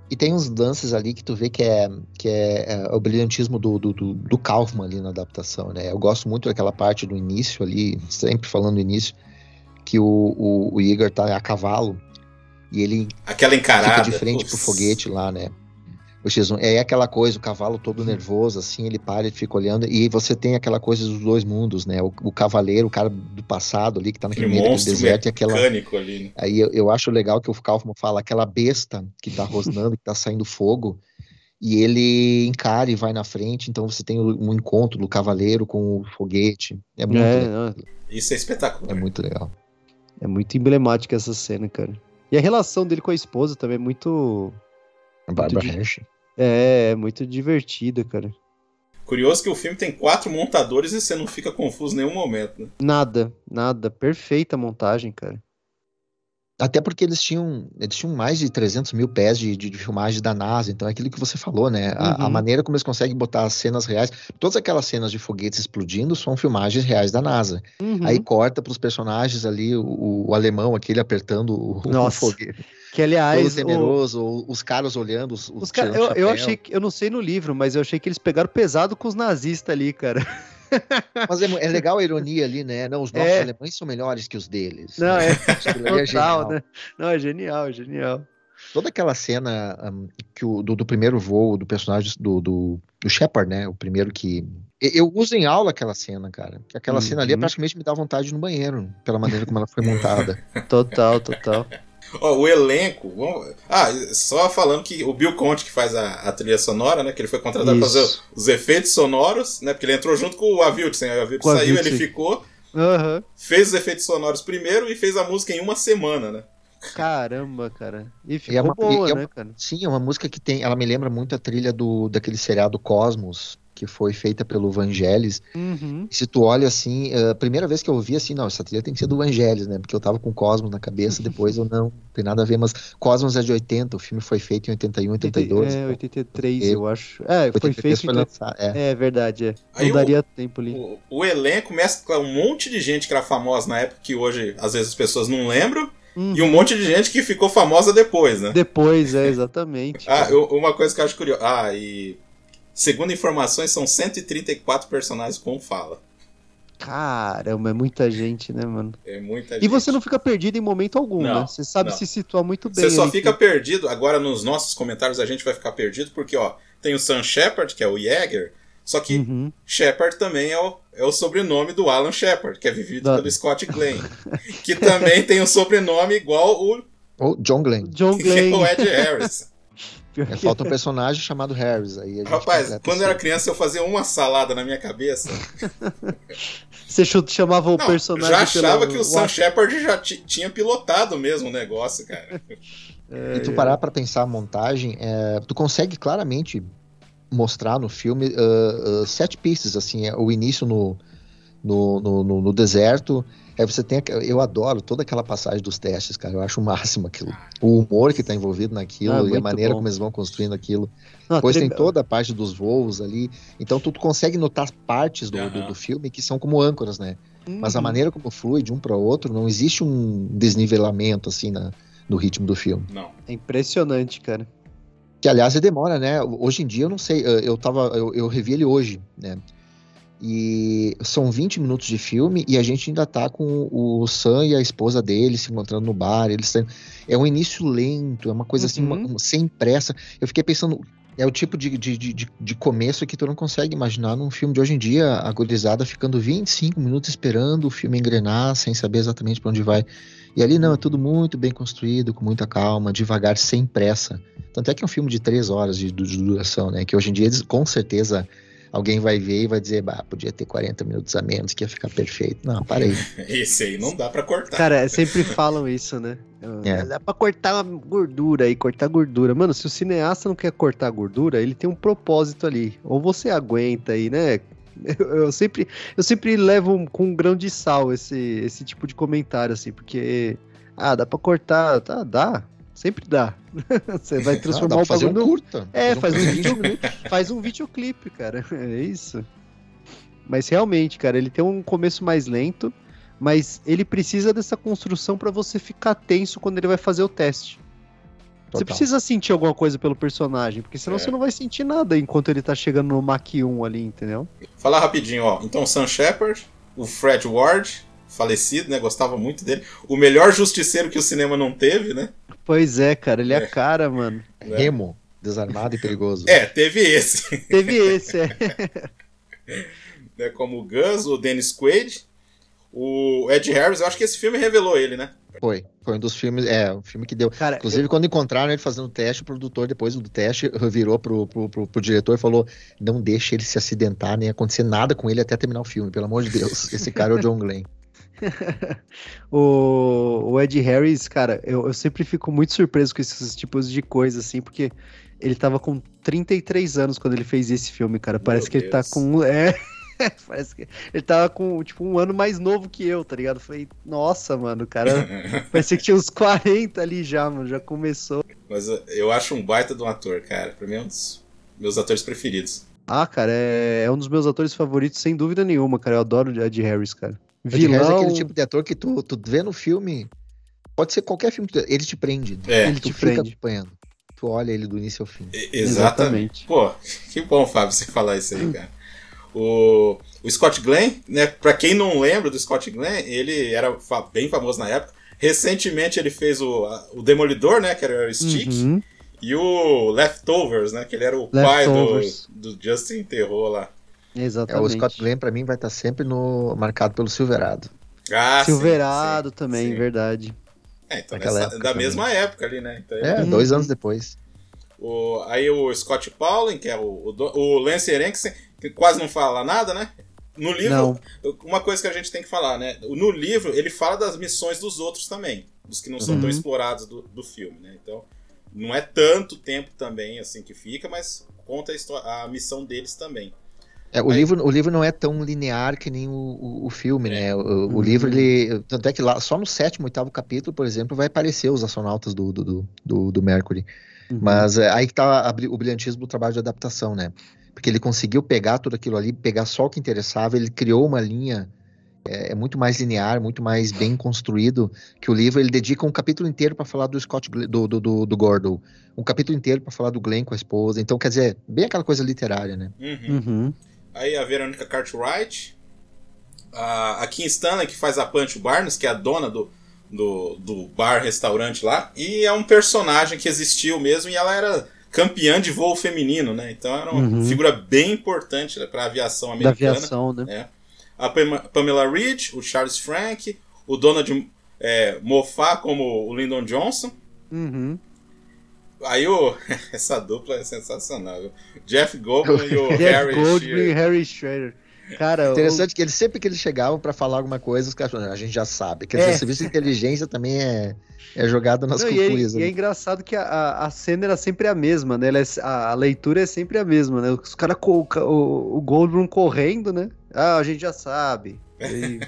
E tem uns lances ali que tu vê que é, que é, é o brilhantismo do, do, do, do Kaufman ali na adaptação, né? Eu gosto muito daquela parte do início ali, sempre falando do início, que o, o, o Igor tá a cavalo e ele Aquela encarada. fica de frente pro putz. foguete lá, né? O X1. É aquela coisa, o cavalo todo nervoso, assim, ele para e fica olhando, e você tem aquela coisa dos dois mundos, né? O, o cavaleiro, o cara do passado ali, que tá naquele Aquele meio monstro deserto, e aquela, ali, né? Aí eu, eu acho legal que o Kaufman fala aquela besta que tá rosnando, que tá saindo fogo, e ele encara e vai na frente, então você tem um encontro do cavaleiro com o foguete. É muito, É, legal, Isso é espetacular. é muito legal. É muito emblemática essa cena, cara. E a relação dele com a esposa também é muito. A Barbara Hershey. É, é muito divertida, cara. Curioso que o filme tem quatro montadores e você não fica confuso em nenhum momento, né? Nada, nada. Perfeita montagem, cara. Até porque eles tinham, eles tinham mais de 300 mil pés de, de, de filmagem da NASA, então é aquilo que você falou, né? A, a Uhum. maneira como eles conseguem botar as cenas reais, todas aquelas cenas de foguetes explodindo são filmagens reais da NASA. Uhum. Aí corta pros personagens ali, o, o alemão aquele apertando o, o Nossa. foguete. que Todo aliás. o- temeroso, o- os caras olhando, os, os os cara, tirando eu, eu achei que. Eu não sei no livro, mas eu achei que eles pegaram pesado com os nazistas ali, cara. Mas é, é legal a ironia ali, né? Não, os nossos É. alemães são melhores que os deles. Não, né? é é total, genial. né? Não, é genial, é genial. Toda aquela cena hum, que o, do, do primeiro voo do personagem do, do, do Shepard, né? O primeiro que. Eu uso em aula aquela cena, cara. Que Aquela cena ali Uhum. praticamente me dá vontade no banheiro, pela maneira como ela foi montada. Total, total. Ó, o elenco. vamos- Ah, só falando que o Bill Conte que faz a, a trilha sonora, né? Que ele foi contratado para fazer os efeitos sonoros, né? Porque ele entrou junto com o Avildsen. O o saiu, ele ficou, Aham. fez os efeitos sonoros primeiro e fez a música em uma semana, né? Caramba, cara. E E ficou é uma- boa, e é né, uma- cara? Sim, é uma música que tem. Ela me lembra muito a trilha do, daquele seriado Cosmos, que foi feita pelo Vangelis. Uhum. Se tu olha assim, eh, a primeira vez que eu ouvi assim, não, essa trilha tem que ser do Vangelis, né? Porque eu tava com Cosmos na cabeça, depois eu não, tem nada a ver, mas Cosmos é de 80, o filme foi feito em 81, 82. É, 83, Eu- eu acho. É, foi 83 feito. foi em- lançado, é. É verdade, é. Aí Não o- daria tempo ali. O, o elenco mescla um monte de gente que era famosa na época, que hoje às vezes as pessoas não lembram, Uhum. e um monte de gente que ficou famosa depois, né? Depois, é, exatamente. Ah, eu- uma coisa que eu acho curiosa. Ah, e. Segundo informações, são 134 personagens com fala. Caramba, é muita gente, né, mano? É muita E gente. você não fica perdido em momento algum, Não, né? Você sabe não. se situar muito bem. Você só fica perdido. Agora, nos nossos comentários, a gente vai ficar perdido, porque, ó, tem o Sam Shepard, que é o Jäger, só que Uhum. Shepard também é o, é o sobrenome do Alan Shepard, que é vivido Da- pelo Scott Glenn. que também tem um sobrenome igual o Ou John Glenn. John que é Glenn. o Ed Harris. É, falta um personagem chamado Harris. Aí Rapaz, quando isso. eu era criança eu fazia uma salada na minha cabeça. Você chut- chamava o Não, personagem. já achava pelo- que o Sam Shepard já ti- tinha pilotado mesmo o negócio, cara. É, E tu parar pra pensar a montagem, é, tu consegue claramente mostrar no filme uh, uh, set pieces, assim, é, o início no, no, no, no- no deserto. Aí você tem, eu adoro toda aquela passagem dos testes, cara, eu acho o máximo aquilo. O humor que tá envolvido naquilo Ah, e a maneira bom. como eles vão construindo aquilo. Não, Depois tem toda a parte dos voos ali. Então tu consegue notar partes do, do, do filme que são como âncoras, né? Mas a Uhum. maneira como flui de um para outro, não existe um desnivelamento assim na, no ritmo do filme. Não. É impressionante, cara. Que aliás demora, né? Hoje em dia eu não sei, eu tava, eu, eu revi ele hoje, né? E são 20 minutos de filme e a gente ainda tá com o Sam e a esposa dele se encontrando no bar. Eles têm... É um início lento, é uma coisa assim, uma- Uhum. uma- sem pressa. Eu fiquei pensando, é o tipo de, de, de, de- começo que tu não consegue imaginar num filme de hoje em dia, a gurizada ficando 25 minutos esperando o filme engrenar, sem saber exatamente para onde vai. E ali não, é tudo muito bem construído, com muita calma, devagar, sem pressa. Tanto é que é um filme de três horas de, de duração, né? Que hoje em dia, eles, com certeza, alguém vai ver e vai dizer, bah, podia ter 40 minutos a menos, que ia ficar perfeito. Não, para aí. Esse aí não dá pra cortar. Cara, sempre falam isso, né? É. Dá pra cortar a gordura aí, cortar gordura. Mano, se o cineasta não quer cortar gordura, ele tem um propósito ali. Ou você aguenta aí, né? Eu, sempre, eu sempre levo com um grão de sal esse, esse tipo de comentário, assim, porque. Ah, dá pra cortar. Tá, dá. Sempre dá. Você vai Ah, transformar pra o fazer um bagulho curta. É, faz um, vídeo, faz um videoclipe, cara. É isso. Mas realmente, cara, ele tem um começo mais lento, mas ele precisa dessa construção pra você ficar tenso quando ele vai fazer o teste. Você Total. precisa sentir alguma coisa pelo personagem, porque senão É. você não vai sentir nada enquanto ele tá chegando no Mach 1 ali, entendeu? Falar rapidinho, ó. Então, Sam Shepard, o Fred Ward, falecido, né? Gostava muito dele. O melhor justiceiro que o cinema não teve, né? Pois é, cara, ele é, É. a cara, mano. Remo, desarmado e perigoso. É, teve esse. Teve esse, é. né, como o Gus, o Dennis Quaid, o Ed Harris. Eu acho que esse filme revelou ele, né? Foi. Foi um dos filmes, é, um filme que deu. Cara, Inclusive, quando encontraram ele fazendo o teste, o produtor, depois do teste, virou pro, pro, pro, pro diretor e falou: não deixe ele se acidentar, nem acontecer nada com ele até terminar o filme, pelo amor de Deus. Esse cara é o John Glenn. O, o Ed Harris, cara, eu, eu sempre fico muito surpreso com esses tipos de coisa, assim, porque ele tava com 33 anos quando ele fez esse filme, cara. Parece Meu que ele tá Deus. com. É. Parece que ele tava com, tipo, um ano mais novo que eu, tá ligado? Falei, nossa, mano, o cara. parecia que tinha uns 40 ali já, mano. Já começou. Mas eu acho um baita de um ator, cara. Pra mim é um dos meus atores preferidos. Ah, cara, é, é um dos meus atores favoritos, sem dúvida nenhuma, cara. Eu adoro o Ed Harris, cara. O Ed Harris é Vilão. aquele tipo de ator que tu, tu vê no filme, pode ser qualquer filme, que tu- ele te prende. É. Ele tu te fica prende. acompanhando. Tu olha ele do início ao fim. E- Exatamente. Exatamente. Pô, que bom, Fábio, você falar isso aí, cara. O, o Scott Glenn, né? Pra quem não lembra do Scott Glenn, ele era fa- bem famoso na época. Recentemente ele fez o, a- o Demolidor, né? Que era o Stick. Uhum. E o Leftovers, né? Que ele era o pai do, Leftovers. do Justin Terror lá. É, Exatamente. o Scott Glenn, pra mim, vai estar sempre no, marcado pelo Silverado. Ah, sim, Silverado sim, também, sim. verdade. É, então nessa- da também. mesma época ali, né? Então, É, Uhum. dois anos depois. o, aí o Scott Paulin, que é o, o, o Lance Henriksen, que quase não fala nada, né? No livro, Não. uma coisa que a gente tem que falar, né? No livro, ele fala das missões dos outros também, dos que não são tão Uhum. explorados do, do filme, né? Então, não é tanto tempo também assim que fica, mas conta a, a missão deles também. É, o, Aí- livro, o livro não é tão linear que nem o, o, o filme, É. né? O, o Uhum. livro, ele. Tanto é que lá, só no sétimo, oitavo capítulo, por exemplo, vai aparecer os astronautas do, do, do, do, Mercury. Uhum. Mas é, aí que tá a o brilhantismo do trabalho de adaptação, né? Porque ele conseguiu pegar tudo aquilo ali, pegar só o que interessava, ele criou uma linha é, é muito mais linear, muito mais bem construído, que o livro ele dedica um capítulo inteiro para falar do Scott do, do, do, do Gordon, um capítulo inteiro para falar do Glenn com a esposa. Então, quer dizer, bem aquela coisa literária, né? Uhum. Uhum. Aí a Veronica Cartwright, a, a Kim Stanley, que faz a Punch Barnes, que é a dona do, do, do bar-restaurante lá, e é um personagem que existiu mesmo, e ela era campeã de voo feminino, né? Então era uma Uhum. figura bem importante para a aviação Da americana. aviação, né? É. A Pam- Pamela Reed, o Charles Frank, o Donald é, Moffat como o Lyndon Johnson, Uhum. Aí o, essa dupla é sensacional. viu? Jeff Goldblum e o Jeff Harry Goldblum e. Harry Schrader. Cara, Interessante que eles sempre que eles chegavam pra falar alguma coisa, os caras falavam, a gente já sabe. Quer É. dizer, o serviço de inteligência também é, é jogado nas Não, e, é, cucuias. e é ali. engraçado que a- a, a cena era sempre a mesma, né? Ela é- a, a leitura é sempre a mesma, né? Os caras, o, o Goldblum correndo, né? Ah, a gente já sabe. Aí,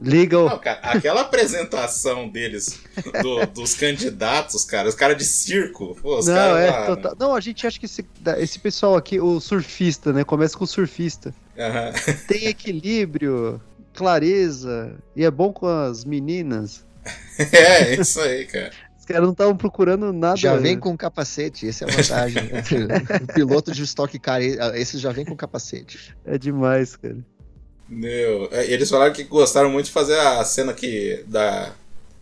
liga o. Não, cara, aquela apresentação deles, do- dos candidatos, cara, os caras de circo. Pô, os Não, é lá, total. Não, a gente acha que esse, esse pessoal aqui, o surfista, né? Começa com o surfista. Aham. Tem equilíbrio, clareza, e é bom com as meninas. É, isso aí, cara. Os caras não estavam procurando nada. Já vem com capacete, essa é a vantagem. o piloto de estoque car, esse já vem com capacete. É demais, cara. Meu, é, eles falaram que gostaram muito de fazer a cena aqui da,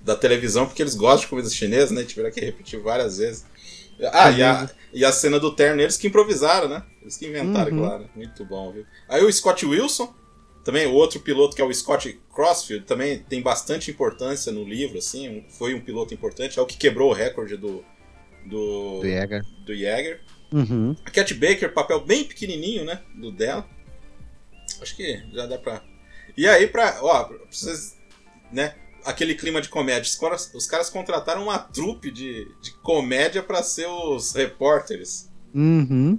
da televisão, porque eles gostam de comida chinesa, né? Tiveram que repetir várias vezes. Ah, e a, e a cena do terno, eles que improvisaram, né? Eles que inventaram, Uhum. claro. Muito bom, viu? Aí o Scott Wilson, também o outro piloto que é o Scott Crossfield, também tem bastante importância no livro, assim, foi um piloto importante, é o que quebrou o recorde do do, Do Jäger. do Jäger. Uhum. A Cat Baker, papel bem pequenininho, né? Do dela. Acho que já dá pra. E aí, pra. Ó, pra vocês. Né? Aquele clima de comédia. Os caras, os caras contrataram uma trupe de, de comédia pra ser os repórteres. Uhum.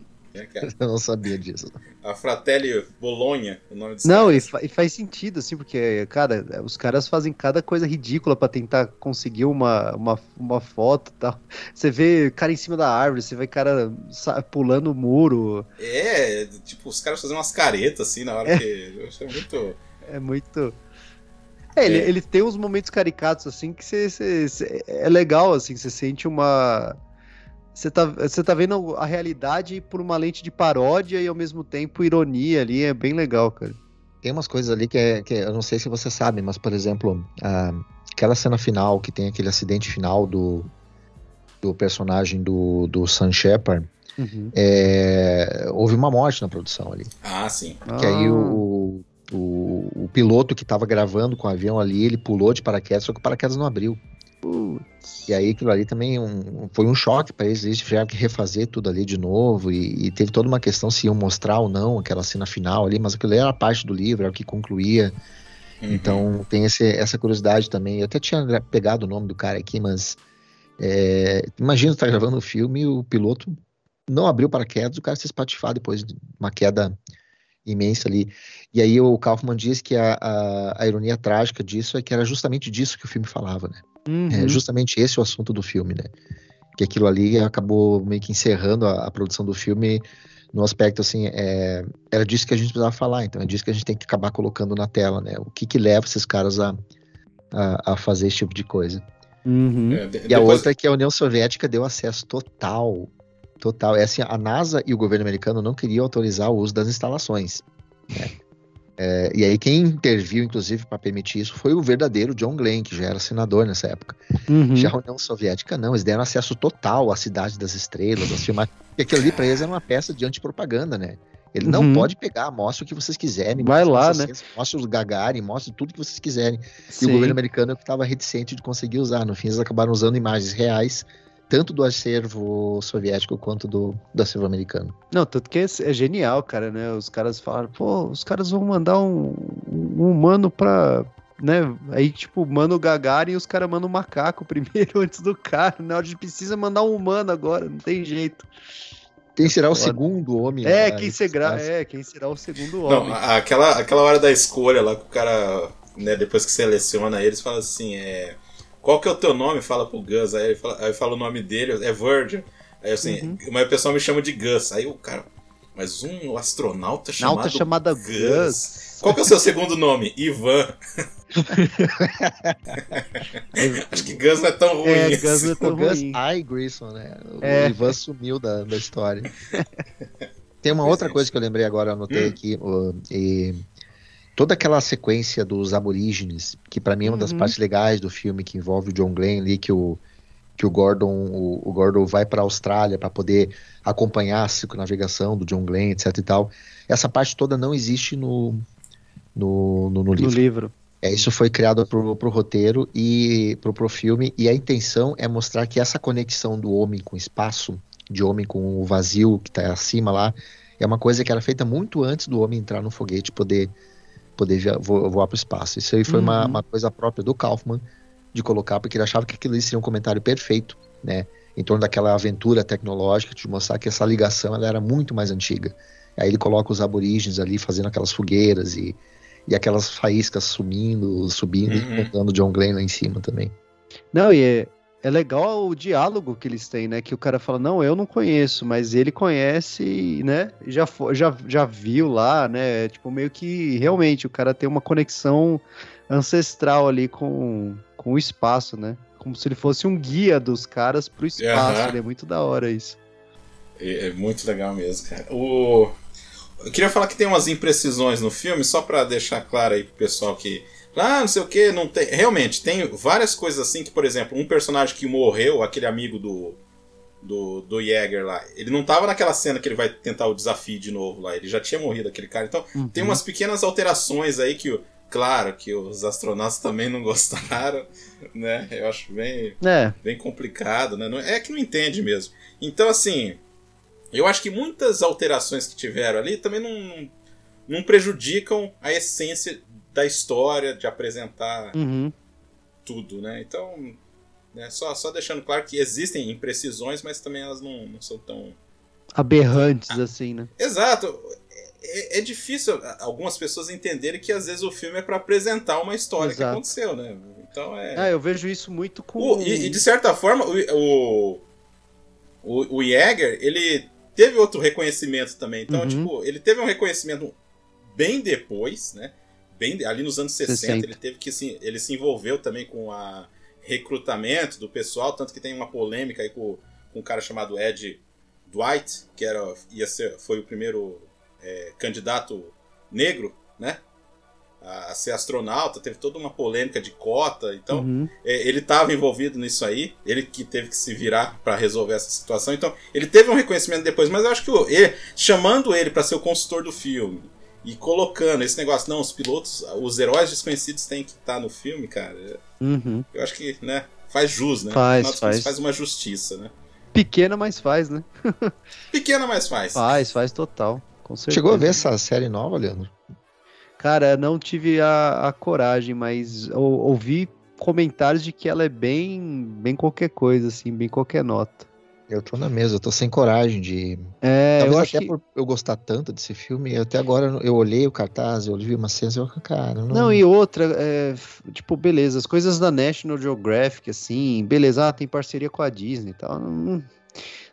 cara? Eu não sabia disso. A Fratelli Bologna, o nome dos Não, e, fa- e faz sentido, assim, porque, cara, os caras fazem cada coisa ridícula pra tentar conseguir uma, uma, uma foto e tal. Você vê cara em cima da árvore, você vê cara pulando o muro. É, tipo, os caras fazendo umas caretas assim na hora que. Eu achei muito. É muito. É, ele, É. ele tem uns momentos caricatos, assim, que você- é legal, assim, você sente uma. Você tá, você tá vendo a realidade por uma lente de paródia e ao mesmo tempo ironia ali, é bem legal, cara. Tem umas coisas ali que, é, que eu não sei se você sabe, mas, por exemplo, a- aquela cena final, que tem aquele acidente final do, do personagem do, do Sam Shepard, Uhum. é, houve uma morte na produção ali. Ah, sim. Que aí Ah. o, o, o piloto que estava gravando com o avião ali, ele pulou de paraquedas, só que o paraquedas não abriu. E aí aquilo ali também um- foi um choque para eles, eles tiveram que refazer tudo ali de novo e, e teve toda uma questão se iam mostrar ou não aquela cena final ali, mas aquilo era parte do livro, era o que concluía. Uhum. Então tem esse- essa curiosidade também. Eu até tinha pegado o nome do cara aqui, mas é, imagina estar gravando um filme e o piloto não abriu o paraquedas, o cara se espatifar depois de uma queda imensa ali. E aí o Kaufman diz que a, a, a ironia trágica disso é que era justamente disso que o filme falava, né? Uhum. É justamente esse o assunto do filme, né? Que aquilo ali acabou meio que encerrando a, a produção do filme no aspecto assim, é, era disso que a gente precisava falar, então é disso que a gente tem que acabar colocando na tela, né? O que que leva esses caras a, a, a fazer esse tipo de coisa. Uhum. É, de- E a depois- outra é que a União Soviética deu acesso total, total. É assim, a NASA e o governo americano não queriam autorizar o uso das instalações. né? É, e aí quem interviu, inclusive, para permitir isso foi o verdadeiro John Glenn, que já era senador nessa época. Uhum. Já a União Soviética não, eles deram acesso total à Cidade das Estrelas, às filmagens. Porque aquilo ali para eles era uma peça de antipropaganda, né? Ele não Uhum. pode pegar, mostra o que vocês quiserem. Vai lá, né? Mostra os Gagarin, mostra tudo que vocês quiserem. E Sim. o governo americano é que estava reticente de conseguir usar. No fim, eles acabaram usando imagens reais, tanto do acervo soviético quanto do, do acervo americano. Não, tanto que é, é genial, cara, né? Os caras falaram, pô, os caras vão mandar um, um humano pra. Né? Aí, tipo, manda o Gagarin e os caras mandam o macaco primeiro antes do cara. Né? A gente precisa mandar um humano agora, não tem jeito. Quem será o segundo homem? É, quem será, é, quem será o segundo Não, homem. a- aquela, aquela hora da escolha lá que o cara, né, depois que seleciona eles, fala assim, é. Qual que é o teu nome? Fala pro Gus. Aí ele fala, aí fala o nome dele, é Virgil. Aí assim, Uhum. mas o pessoal me chama de Gus. Aí o cara. Mas um astronauta chamado. Nauta chamada Gus. Qual que é o seu segundo nome? Ivan. Acho que Gus não é tão ruim. É, assim. Gus não é tão O Gus ruim. I. Grissom, né? O É. Ivan sumiu da, da história. Tem uma outra coisa que eu lembrei agora, eu anotei Hum. aqui. e toda aquela sequência dos aborígenes, que pra mim é uma das Uhum. partes legais do filme, que envolve o John Glenn ali, que o, que o Gordon, o, o Gordon vai pra Austrália para poder acompanhar a circunnavegação do John Glenn, etc e tal. Essa parte toda não existe no, no, no, no No livro. livro. É, isso foi criado pro, pro roteiro e pro, pro filme, e a intenção é mostrar que essa conexão do homem com o espaço, de homem com o vazio que tá acima lá, é uma coisa que era feita muito antes do homem entrar no foguete poder, poder via, vo, voar pro espaço. Isso aí foi uma, Uhum. uma coisa própria do Kaufman de colocar, porque ele achava que aquilo ali seria um comentário perfeito, né? Em torno daquela aventura tecnológica, de mostrar que essa ligação ela era muito mais antiga. Aí ele coloca os aborígenes ali fazendo aquelas fogueiras e, e aquelas faíscas sumindo, subindo Uhum. e contando John Glenn lá em cima também. Não, e é, legal o diálogo que eles têm, né? Que o cara fala, não, eu não conheço, mas ele conhece, né? Já, já, já viu lá, né? Tipo, meio que realmente o cara tem uma conexão ancestral ali com, com o espaço, né? Como se ele fosse um guia dos caras pro espaço. Né? É muito da hora isso. É, é muito legal mesmo, cara. O... Eu queria falar que tem umas imprecisões no filme, só pra deixar claro aí pro pessoal que. Ah, não sei o que, não tem. Realmente, tem várias coisas assim que, por exemplo, um personagem que morreu, aquele amigo do. Do, do Jäger lá. Ele não tava naquela cena que ele vai tentar o desafio de novo lá. Ele já tinha morrido, aquele cara. Então, Uhum. tem umas pequenas alterações aí que, claro, que os astronautas também não gostaram, né? Eu acho bem É, bem complicado, né? Não- É que não entende mesmo. Então, assim, eu acho que muitas alterações que tiveram ali também não, não prejudicam a essência da história, de apresentar uhum. tudo, né? Então, né, só, só deixando claro que existem imprecisões, mas também elas não, não são tão. aberrantes, assim, né? Exato! É, é difícil algumas pessoas entenderem que às vezes o filme é para apresentar uma história que Exato. aconteceu, né? Então é. Ah, eu vejo isso muito com. O- e, e de certa forma, o, o, o, o Jäger, ele teve outro reconhecimento também. Então, Uhum. tipo, ele teve um reconhecimento bem depois, né? Bem, ali nos anos 60, 60. ele teve que se, ele se envolveu também com a recrutamento do pessoal, tanto que tem uma polêmica aí com, com um cara chamado Ed Dwight, que era, ia ser, foi o primeiro é, candidato negro, né? A, a ser astronauta, teve toda uma polêmica de cota, então Uhum. é, ele estava envolvido nisso aí, ele que teve que se virar para resolver essa situação. Então, ele teve um reconhecimento depois, mas eu acho que o, ele, chamando ele para ser o consultor do filme e colocando esse negócio, não, os pilotos, os heróis desconhecidos têm que estar no filme, cara. Uhum. Eu acho que, né, faz jus, né? Faz, Afinal faz. faz uma justiça, né? Pequena, mas faz, né? Pequena, mas faz. Faz, faz total. Com certeza. Chegou a ver essa série nova, Leandro? Cara, não tive a, a coragem, mas ou- ouvi comentários de que ela é bem, bem qualquer coisa, assim, bem qualquer nota. Eu tô na mesa, eu tô sem coragem de. É, Talvez eu acho até que... por eu gostar tanto desse filme, eu até agora eu olhei o cartaz, eu vi uma cena e eu, cara, não. Não, e outra, é, tipo, beleza, as coisas da National Geographic, assim, beleza, ah, tem parceria com a Disney e tal. Não,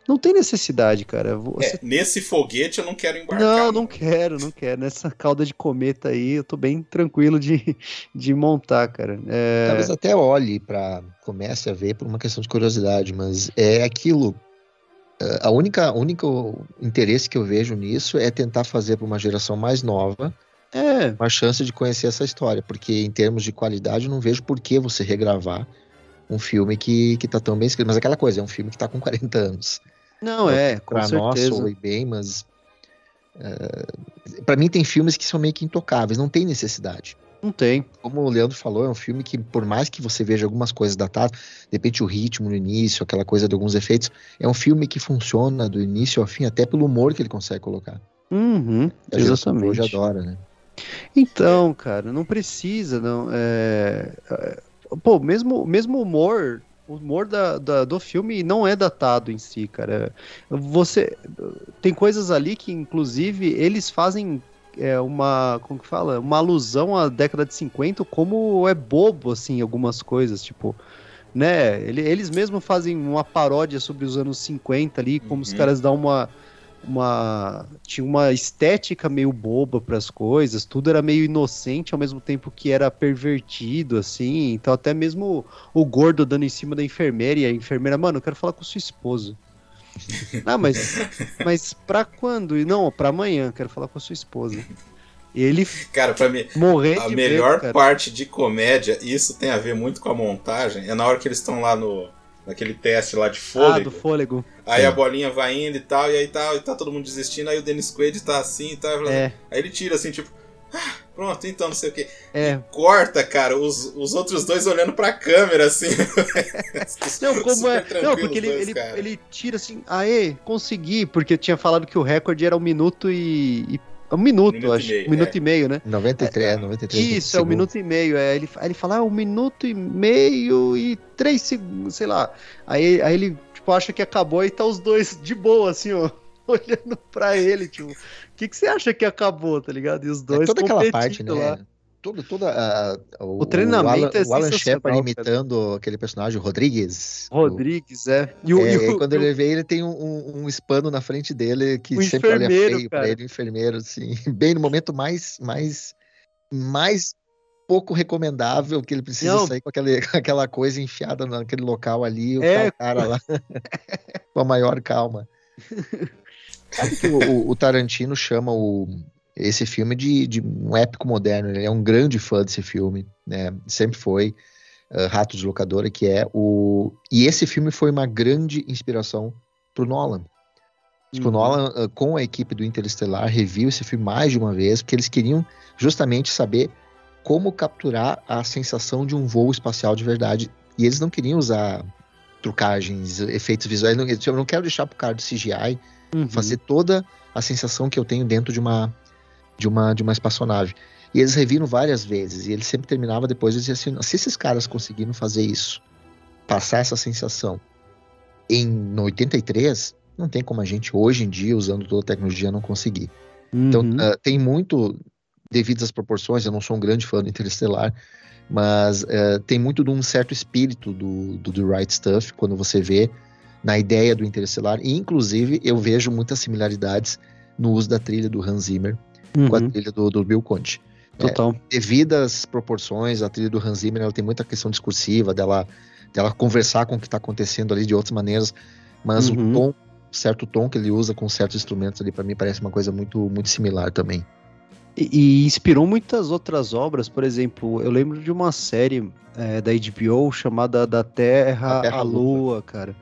não tem necessidade, cara. Você É, nesse foguete eu não quero embarcar. Não, não quero, não quero. Nessa cauda de cometa aí, eu tô bem tranquilo de, de montar, cara. É, Talvez até olhe para comece a ver por uma questão de curiosidade, mas é aquilo. A única, único interesse que eu vejo nisso é tentar fazer para uma geração mais nova é, uma chance de conhecer essa história, porque em termos de qualidade eu não vejo por que você regravar um filme que, que tá tão bem escrito. Mas aquela coisa, é um filme que tá com 40 anos. não é, com Pra nós certeza. soe bem, mas eh, pra mim tem filmes que são meio que intocáveis, não tem necessidade. Não tem. Como o Leandro falou, é um filme que, por mais que você veja algumas coisas datadas, de repente o ritmo no início, aquela coisa de alguns efeitos, é um filme que funciona do início ao fim, até pelo humor que ele consegue colocar. Uhum, A exatamente. Hoje adora, né? Então, cara, não precisa, não. É... é, Pô, mesmo, mesmo humor, o humor da, da- do filme não é datado em si, cara. Você tem coisas ali que, inclusive, eles fazem é, uma, como que fala, uma alusão à década de 50, como é bobo assim, algumas coisas, tipo, né? ele- Eles mesmos fazem uma paródia sobre os anos 50 ali, como os Uhum. caras dão uma uma tinha uma estética meio boba para as coisas, tudo era meio inocente ao mesmo tempo que era pervertido assim. Então até mesmo o gordo dando em cima da enfermeira e a enfermeira, mano, eu quero falar com sua esposa. ah, mas mas para quando? E Não, para amanhã, quero falar com a sua esposa. E ele Cara, pra mim, morrer a melhor medo, parte de comédia, e isso tem a ver muito com a montagem, é na hora que eles estão lá no naquele teste lá de Ah, fôlego. do fôlego. Aí É. a bolinha vai indo e tal, e aí tá, e tá todo mundo desistindo, aí o Dennis Quaid tá assim e tal. É. Aí ele tira assim, tipo, Pronto, então, não sei o que. É. Corta, cara, os, os outros dois olhando pra câmera, assim. Não, como é. Não, porque ele, dois, ele, cara. ele tira assim, aê, consegui, porque tinha falado que o recorde era um minuto e. e- um minuto, Minuto e acho. meio, um minuto é. e meio, né? 93, é, 93. Isso, é um minuto e meio. É, ele, aí ele fala, ah, um minuto e meio e três segundos, sei lá. Aí, aí ele, tipo, acha que acabou e tá os dois de boa, assim, ó, olhando pra ele, tipo, que, que você acha que acabou, tá ligado? E os É dois toda aquela parte, né? lá. Toda, toda a- o, O treinamento Alan, é o Alan Shepard cara. imitando aquele personagem, o Rodrigues. Rodrigues, é. E o, É, e o- quando o- ele vê, ele tem um, um, hispano na frente dele que sempre olha feio pra cara. ele, um enfermeiro, assim, bem no momento mais, mais, mais pouco recomendável que ele precisa Não. sair com, aquele, com aquela coisa enfiada naquele local ali, o É. cara lá com a maior calma. Sabe que o, o- Tarantino chama o, esse filme de, de um épico moderno, ele é um grande fã desse filme, né? Sempre foi. uh, Rato de Locadora, que é o. E esse filme foi uma grande inspiração pro Nolan. Diz que O Uhum. Nolan, uh, com a equipe do Interestelar, reviu esse filme mais de uma vez, porque eles queriam justamente saber como capturar a sensação de um voo espacial de verdade. E eles não queriam usar trucagens, efeitos visuais. Não- Eu não quero deixar pro cara do CGI Uhum. fazer toda a sensação que eu tenho dentro de uma de uma de uma espaçonave. E eles reviram várias vezes e ele sempre terminava depois e dizia assim: se esses caras conseguiram fazer isso, passar essa sensação em no 83, não tem como a gente hoje em dia usando toda a tecnologia não conseguir. Então Uhum. ah, tem muito devido às proporções. Eu não sou um grande fã do Interestelar, mas ah, tem muito de um certo espírito do, do The Right Stuff quando você vê na ideia do Interestelar. E inclusive eu vejo muitas similaridades no uso da trilha do Hans Zimmer com a Uhum. trilha do, do Bill Conte. Total. Devido às proporções, a trilha do Hans Zimmer ela tem muita questão discursiva, dela, dela conversar com o que está acontecendo ali de outras maneiras, mas Uhum. o tom, certo tom que ele usa com certos instrumentos ali, para mim parece uma coisa muito, muito similar também. E, e inspirou muitas outras obras, por exemplo, eu lembro de uma série é, da HBO chamada Da Terra, A Terra à à Lua, cara.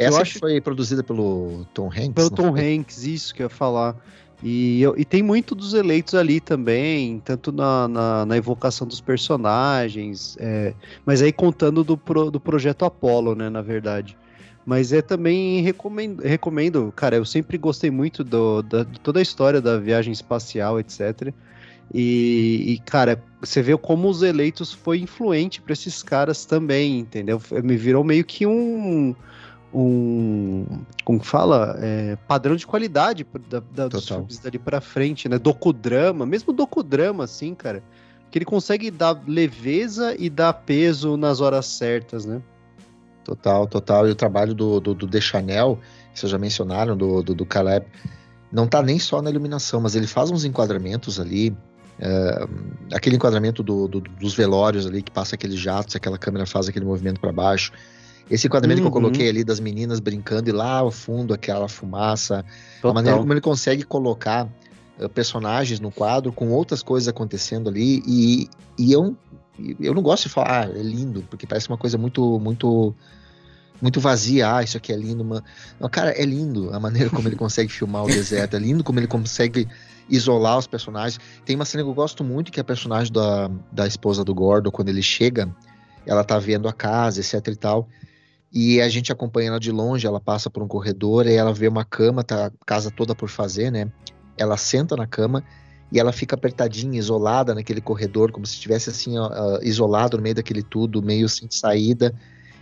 Essa eu acho- foi produzida pelo Tom Hanks. Pelo Tom foi? Hanks, isso que eu ia falar. E, eu- e tem muito dos eleitos ali também, tanto na, na, na evocação dos personagens, é, mas aí contando do, pro- do projeto Apollo, né, na verdade. Mas é também recomendo, recomendo cara, eu sempre gostei muito do, da, de toda a história da viagem espacial, etc. E, e, cara, você vê como os eleitos foi influente para esses caras também, entendeu? Me virou meio que um um como que fala É, padrão de qualidade da, da- dos filmes dali pra frente, né? Docudrama, mesmo docudrama, assim, cara, que ele consegue dar leveza e dar peso nas horas certas, né? Total, total. E o trabalho do, do, do Deschanel, que vocês já mencionaram, do, do, do Caleb, não tá nem só na iluminação, mas ele faz uns enquadramentos ali. é, aquele enquadramento do, do- dos velórios ali, que passa aqueles jatos, aquela câmera faz aquele movimento para baixo. Esse enquadramento que eu Uhum. coloquei ali das meninas brincando e lá ao fundo aquela fumaça. Total. A maneira como ele consegue colocar eh, personagens no quadro com outras coisas acontecendo ali e, e eu, eu não gosto de falar, ah, é lindo, porque parece uma coisa muito, muito, muito vazia, ah, isso aqui é lindo, mas... Não, cara, é lindo a maneira como ele consegue filmar o deserto, é lindo como ele consegue isolar os personagens. Tem uma cena que eu gosto muito, que é a personagem da, da esposa do Gordon, quando ele chega, ela tá vendo a casa, etc e tal, e a gente acompanha ela de longe, ela passa por um corredor e ela vê uma cama, tá a casa toda por fazer, né? Ela senta na cama e ela fica apertadinha, isolada naquele corredor, como se estivesse assim, isolado no meio daquele tudo, meio sem saída,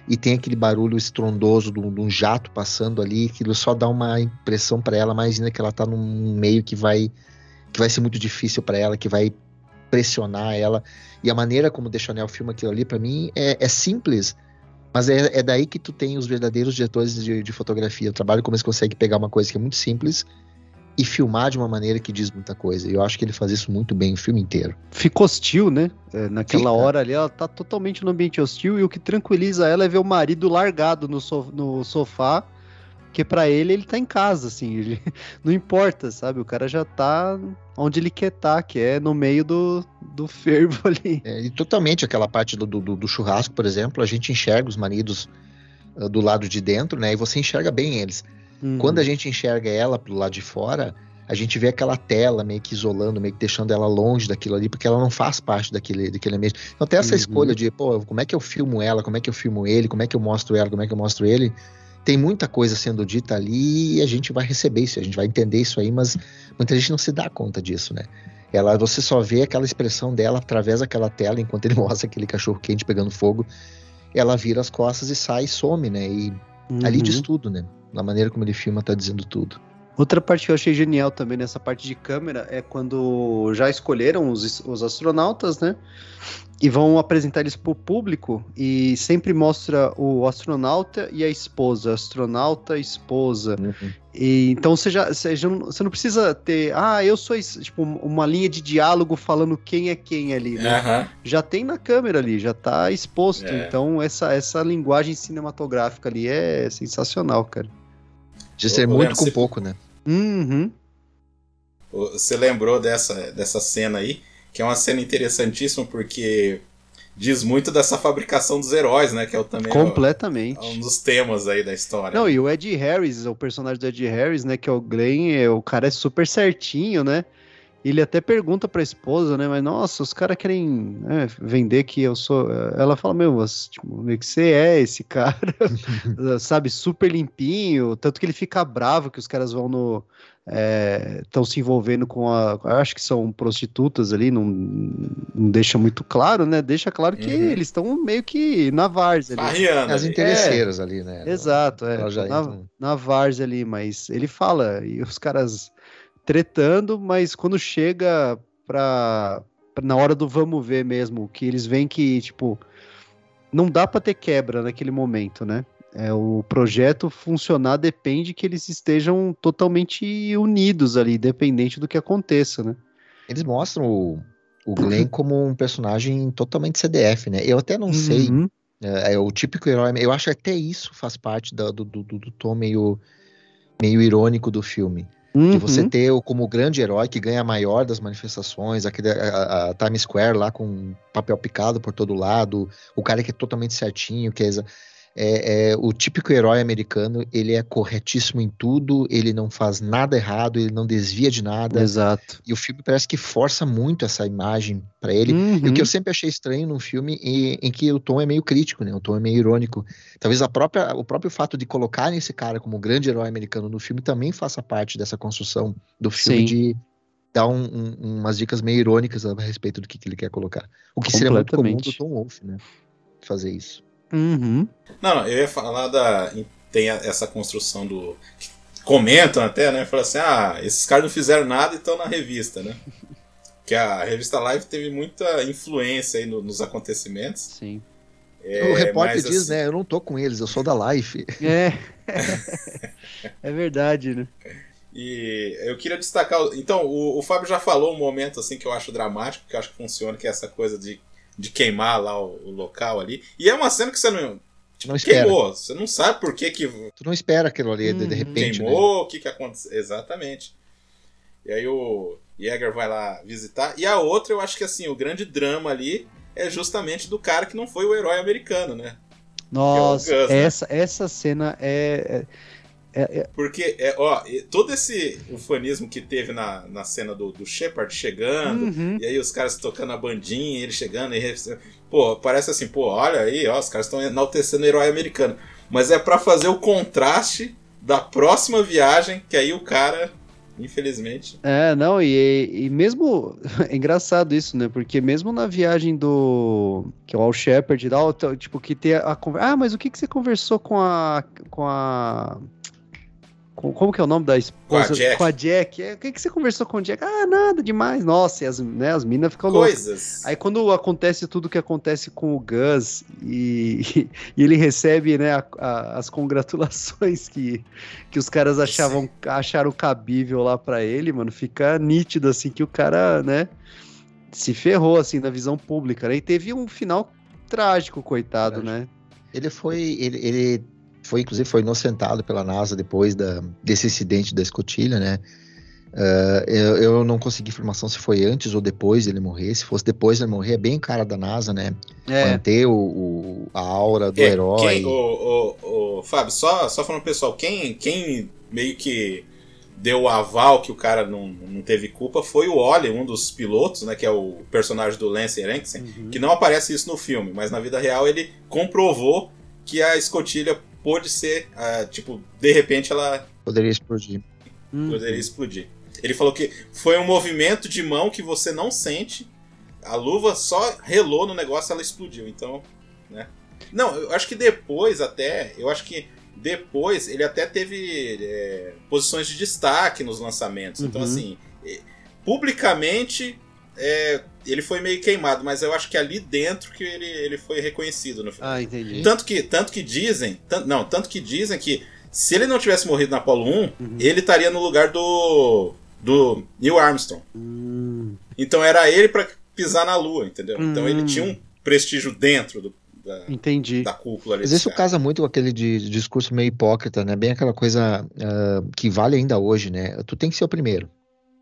e tem aquele barulho estrondoso de um, jato passando ali, aquilo só dá uma impressão para ela, ainda que ela tá num meio que vai que vai ser muito difícil para ela, que vai pressionar ela. E a maneira como o Deschanel filma aquilo ali, para mim, é, é simples, mas é, é daí que tu tem os verdadeiros diretores de, de fotografia. O trabalho como eles conseguem pegar uma coisa que é muito simples e filmar de uma maneira que diz muita coisa. E eu acho que ele faz isso muito bem o filme inteiro. Fica hostil, né? É, naquela Fica. hora ali, ela tá totalmente no ambiente hostil e o que tranquiliza ela é ver o marido largado no, so- no sofá, porque pra ele ele tá em casa, assim, ele- não importa, sabe? O cara já tá onde ele quer estar, que é no meio do, do fervo ali. É, e totalmente aquela parte do, do, do churrasco, por exemplo, a gente enxerga os maridos ah, do lado de dentro, né? E você enxerga bem eles. Uhum. Quando a gente enxerga ela pro lado de fora, a gente vê aquela tela meio que isolando, meio que deixando ela longe daquilo ali, porque ela não faz parte daquele, daquele ambiente. Então até essa Uhum. escolha de, pô, como é que eu filmo ela, como é que eu filmo ele, como é que eu mostro ela, como é que eu mostro ele, tem muita coisa sendo dita ali e a gente vai receber isso, a gente vai entender isso aí, mas muita gente não se dá conta disso, né? Ela, você só vê aquela expressão dela através daquela tela enquanto ele mostra aquele cachorro quente pegando fogo. Ela vira as costas e sai e some, né? E ali Uhum. diz tudo, né? Na maneira como ele filma, tá dizendo tudo. Outra parte que eu achei genial também nessa parte de câmera é quando já escolheram os, os astronautas, né? E vão apresentar eles pro público e sempre mostra o astronauta e a esposa, astronauta, esposa. E, então você já, você já não, você não precisa ter, ah, eu sou tipo uma linha de diálogo falando quem é quem ali, né? Aham. Já tem na câmera ali, já tá exposto. É. Então essa essa linguagem cinematográfica ali é sensacional, cara. De ser Ô, muito Leandro, com você- pouco, né? Uhum. Você lembrou dessa, dessa cena aí, que é uma cena interessantíssima porque diz muito dessa fabricação dos heróis, né? Que é o, também o- Completamente. um dos temas aí da história. Não, e o Ed Harris, o personagem do Ed Harris, né, que é o Glenn, é, o cara é super certinho, né? Ele até pergunta pra esposa, né, mas nossa, os caras querem né, vender que eu sou. Ela fala, meu, você, tipo, meio que você é esse cara, sabe, super limpinho. Tanto que ele fica bravo que os caras vão no. Estão se envolvendo com a. Acho que são prostitutas ali, não, não deixa muito claro, né? Deixa claro que Uhum. eles estão meio que na várzea As interesseiras ali, né? Exato, é. Ela já na, na várzea ali, mas ele fala, e os caras tretando, mas quando chega pra, pra- na hora do vamos ver mesmo, que eles veem que, tipo, não dá pra ter quebra naquele momento, né? É, o projeto funcionar depende que eles estejam totalmente unidos ali, independente do que aconteça, né? Eles mostram o, o Glenn como um personagem totalmente CDF, né? Eu até não sei. Uhum. É, é o típico herói. Eu acho que até isso faz parte da- do, do, do, tom meio, meio irônico do filme. De você Uhum. ter o como grande herói que ganha a maior das manifestações, aquele, a, a- Times Square lá com papel picado por todo lado, o cara que é totalmente certinho, que é, é, é o típico herói americano, ele é corretíssimo em tudo, ele não faz nada errado, ele não desvia de nada. Exato. E o filme parece que força muito essa imagem pra ele. E o Uhum. que eu sempre achei estranho num filme em, em que o tom é meio crítico, né? O tom é meio irônico. Talvez a própria, o próprio fato de colocarem esse cara como grande herói americano no filme também faça parte dessa construção do filme Sim. de dar um- um- umas dicas meio irônicas a respeito do que, que ele quer colocar. O que seria muito comum do. Tom Wolfe, né? Fazer isso. Uhum. Não, não, eu ia falar da. Tem a- essa construção do. Comentam até, né? Falam assim: ah, esses caras não fizeram nada e estão na revista, né? Que a revista Live teve muita influência aí no- nos acontecimentos. Sim. É, o repórter mas, diz, assim, né? Eu não tô com eles, eu sou da Life. É. é verdade, né? E eu queria destacar. Então, o, o Fábio já falou um momento assim que eu acho dramático, que eu acho que funciona, que é essa coisa de, de queimar lá o, o local ali. E é uma cena que você não. Tipo, Não espera. queimou. Você não sabe por que, que Tu não espera aquilo ali, de, de Uhum. repente, né? queimou, o que, que aconteceu. Exatamente. E aí o Jäger vai lá visitar. E a outra, eu acho que assim, o grande drama ali é justamente do cara que não foi o herói americano, né? Nossa, Gus, né? essa, essa cena é, é, é- é- Porque, é, ó, todo esse ufanismo que teve na, na cena do, do Shepard chegando, Uhum. e aí os caras tocando a bandinha, ele chegando e. Pô, parece assim, pô, olha aí, ó, os caras estão enaltecendo o herói americano. Mas é pra fazer o contraste da próxima viagem, que aí o cara, infelizmente. É, não, e, e mesmo. É engraçado isso, né? Porque mesmo na viagem do. Que é o Al Shepard e tipo, que tem a conversa. Ah, mas o que, que você conversou com a. Com a. com- como que é o nome da esposa? Jack. Com a Jack. É, o que, que você conversou com o Jack? Ah, nada demais. Nossa, e as, né, as minas ficam loucas. Coisas. Aí quando acontece tudo que acontece com o Gus e, e ele recebe né, a- a- as congratulações que, que os caras achavam acharam cabível lá pra ele, mano, fica nítido assim que o cara, né, se ferrou assim na visão pública, né? E teve um final trágico, coitado, né? Ele foi, ele, ele foi, inclusive, foi inocentado pela NASA depois da, desse incidente da escotilha, né? Ah, eu, eu não consegui informação se foi antes ou depois dele morrer. Se fosse depois dele morrer, é bem cara da NASA, né? É, Manter o, o- a aura do É, herói. Quem, o, o, o, Fábio, só, só falando pro pessoal, quem, quem meio que deu o aval que o cara não, não teve culpa foi o Oli, um dos pilotos, né, que é o personagem do Lance Henriksen, Uhum. que não aparece isso no filme, mas na vida real ele comprovou que a escotilha pôde ser, ah, tipo, de repente ela Poderia explodir. Uhum. poderia explodir. Ele falou que foi um movimento de mão que você não sente, a luva só relou no negócio e ela explodiu, então, né. Não, eu acho que depois até, eu acho que depois ele até teve é, posições de destaque nos lançamentos. Então, Uhum. assim, eh, publicamente é, ele foi meio queimado, mas eu acho que ali dentro que ele, ele foi reconhecido no filme. Ah, entendi. Tanto que, tanto que dizem, tan- não, tanto que dizem que se ele não tivesse morrido na Apollo 1, Uhum. ele estaria no lugar do do Neil Armstrong. Hum, Então era ele pra pisar na Lua, entendeu? Então Hum. ele tinha um prestígio dentro do- da, entendi. da cúpula ali. Mas isso caras. casa muito com aquele de, de discurso meio hipócrita, né? Bem aquela coisa ah, que vale ainda hoje, né? Tu tem que ser o primeiro.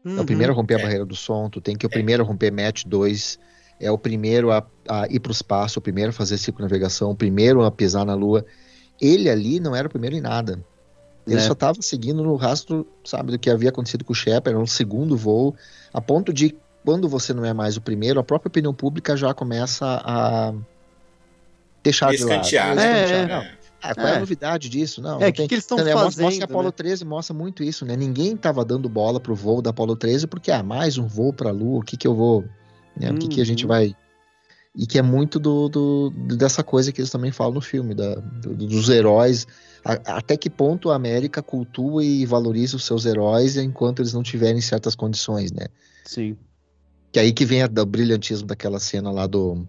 É o Uhum. primeiro a romper a É. barreira do som, tu tem que ser o primeiro a romper Match 2, é o primeiro a, a ir para o espaço, o primeiro a fazer circunnavegação, o primeiro a pisar na Lua. Ele ali não era o primeiro em nada. Ele É. só estava seguindo no rastro, sabe, do que havia acontecido com o Shepard, era um segundo voo, a ponto de quando você não é mais o primeiro, a própria opinião pública já começa a deixar de lado. Escantear, né? Escantear, É, qual é. a É. novidade disso? Não, É, não que tem- que eles estão É, mostra- Mostra que fazendo, a Apollo né? 13 mostra muito isso, né? Ninguém tava dando bola pro voo da Apollo 13 porque, ah, mais um voo pra Lua, o que que eu vou... Né? O que que a gente Uhum. vai... E que é muito do, do- do- dessa coisa que eles também falam no filme, da, do- dos heróis. A- até que ponto a América cultua e valoriza os seus heróis enquanto eles não tiverem certas condições, né? Sim. Que aí que vem a, o brilhantismo daquela cena lá do.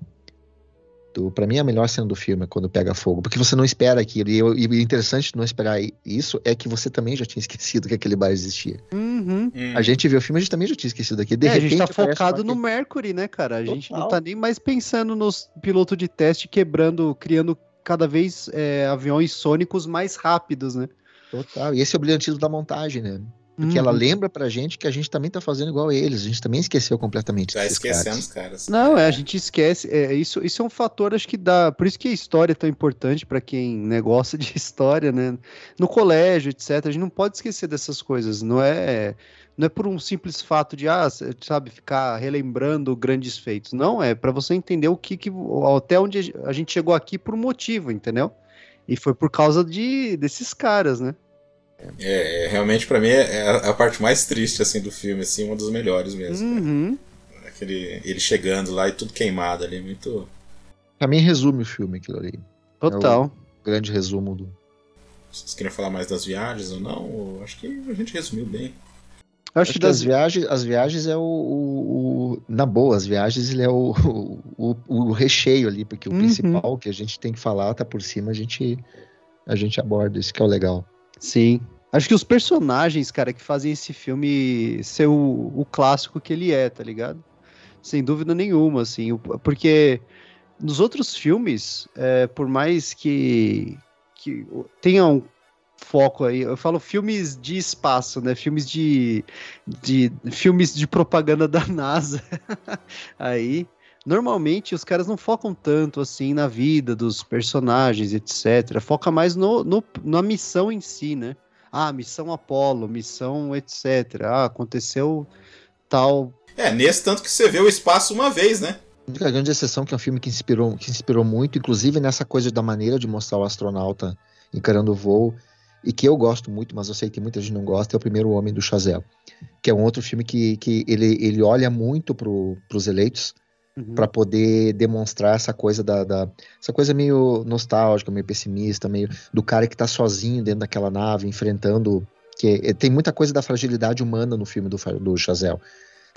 Do para mim, a melhor cena do filme é quando pega fogo. Porque você não espera aquilo. E, e o interessante de não esperar isso é que você também já tinha esquecido que aquele bar existia. Uhum. Hum. A gente viu o filme, a gente também já tinha esquecido daquilo. De É, a repente, gente tá focado uma- no Mercury, né, cara? A gente não tá nem mais pensando nos pilotos de teste quebrando, criando cada vez é, aviões sônicos mais rápidos, né? Total. E esse é o brilhantismo da montagem, né? Porque ela Uhum. lembra pra gente que a gente também tá fazendo igual a eles. A gente também esqueceu completamente. Já desses caras. esquecemos, caras. Não, é, a gente esquece. É, isso, isso é um fator, acho que dá. Por isso que a história é tão importante para quem né, gosta de história, né? No colégio, etc. A gente não pode esquecer dessas coisas. Não é, não é por um simples fato de, ah, sabe, ficar relembrando grandes feitos. Não, é para você entender o que, que. Até onde a gente chegou aqui por um motivo, entendeu? E foi por causa de, desses caras, né? É, é, realmente pra mim é é a, a parte mais triste assim do filme, assim, uma dos melhores mesmo. Uhum. Aquele, ele chegando lá e tudo queimado ali, muito. Pra mim, resume o filme aquilo ali. Total. Grande resumo do. Vocês queriam falar mais das viagens ou não? Acho que a gente resumiu bem. Eu Acho, acho, que das as viagens, as viagens é o, o- o- Na boa, as viagens ele é o, o, o recheio ali, porque o Uhum. principal que a gente tem que falar tá por cima, a gente, a gente aborda, isso que é o legal. Sim. Acho que os personagens, cara, que fazem esse filme ser o, o clássico que ele é, tá ligado? Sem dúvida nenhuma, assim. Porque nos outros filmes, é, por mais que, que tenha um foco aí, eu falo filmes de espaço, né? Filmes de, de filmes de propaganda da NASA. aí, normalmente os caras não focam tanto assim na vida dos personagens, etc. Foca mais no, no- na missão em si, né? Ah, missão Apolo, missão etc. Ah, aconteceu tal. É, nesse tanto que você vê o espaço uma vez, né? A grande exceção que é um filme que inspirou, que inspirou muito, inclusive nessa coisa da maneira de mostrar o astronauta encarando o voo, e que eu gosto muito, mas eu sei que muita gente não gosta, é o Primeiro Homem do Chazelle, que é um outro filme que, que ele, ele olha muito para os eleitos, Uhum. para poder demonstrar essa coisa da, da- essa coisa meio nostálgica, meio pessimista, meio do cara que tá sozinho dentro daquela nave enfrentando que é- tem muita coisa da fragilidade humana no filme do, do Chazelle.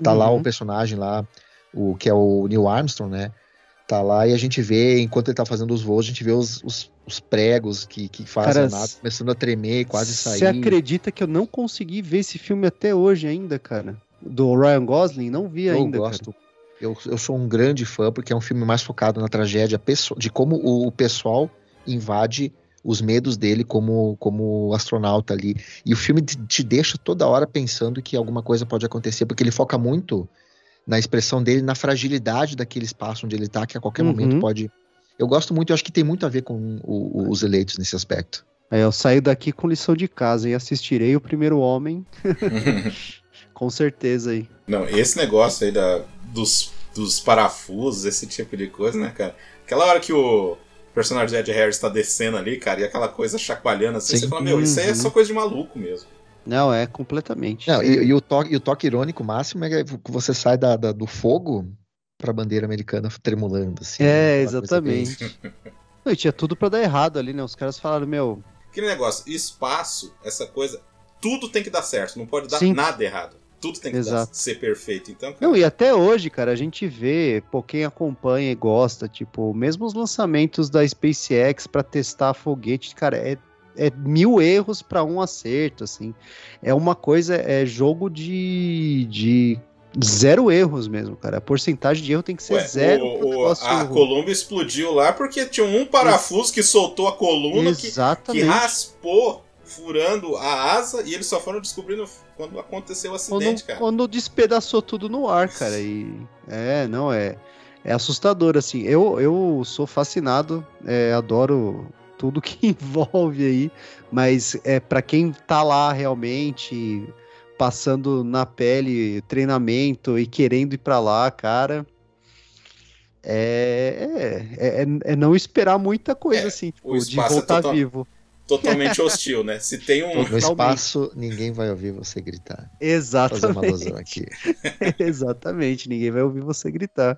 Tá lá Uhum. o personagem lá, o que é o Neil Armstrong, né? Tá lá e a gente vê, enquanto ele tá fazendo os voos, a gente vê os, os, os pregos que, que fazem Cara, a nave começando a tremer, quase sair. Você acredita que eu não consegui ver esse filme até hoje ainda, cara? Do Ryan Gosling? Não vi Eu ainda, gosto. Eu, eu sou um grande fã, porque é um filme mais focado na tragédia, de como o, o pessoal invade os medos dele como, como astronauta ali. E o filme te, deixa toda hora pensando que alguma coisa pode acontecer, porque ele foca muito na expressão dele, na fragilidade daquele espaço onde ele tá, que a qualquer Uhum. momento pode. Eu gosto muito, eu acho que tem muito a ver com o- o- os eleitos nesse aspecto. Aí eu saio daqui com lição de casa e assistirei o primeiro homem. com certeza aí. Não, esse negócio aí da, dos, dos parafusos, esse tipo de coisa, né, cara? Aquela hora que o personagem de Ed Harris tá descendo ali, cara, e aquela coisa chacoalhando assim, Sim. você fala, meu, isso aí é só coisa de maluco mesmo. Não, é completamente. Não, e, e o toque, e o toque irônico máximo é que você sai da, da- do fogo pra bandeira americana tremulando, assim. É, bem- exatamente. Não, e tinha tudo pra dar errado ali, né? Os caras falaram, meu, Aquele negócio, espaço, essa coisa, tudo tem que dar certo, não pode dar Sim. nada errado. Tudo tem que dar- ser perfeito. Então, cara, Não, e até hoje, cara, a gente vê, pô, quem acompanha e gosta, tipo, mesmo os lançamentos da SpaceX pra testar foguete, cara, é, é mil erros pra um acerto, assim. É uma coisa, é jogo de, de zero erros mesmo, cara. A porcentagem de erro tem que ser ué, zero. o- o- a. Colômbia explodiu lá porque tinha um parafuso que soltou a coluna que, que raspou, furando a asa, e eles só foram descobrindo quando aconteceu o acidente, quando, cara. quando despedaçou tudo no ar, cara. E é, não é, é assustador assim. Eu, eu sou fascinado, é, adoro tudo que envolve aí, mas é para quem tá lá realmente passando na pele treinamento e querendo ir para lá, cara. É, é, é, é não esperar muita coisa É, assim, o tipo, de é voltar total- vivo. Totalmente hostil, né? Se tem um. No espaço, ninguém vai ouvir você gritar. Fazer uma Exatamente. alusão aqui. Exatamente, ninguém vai ouvir você gritar.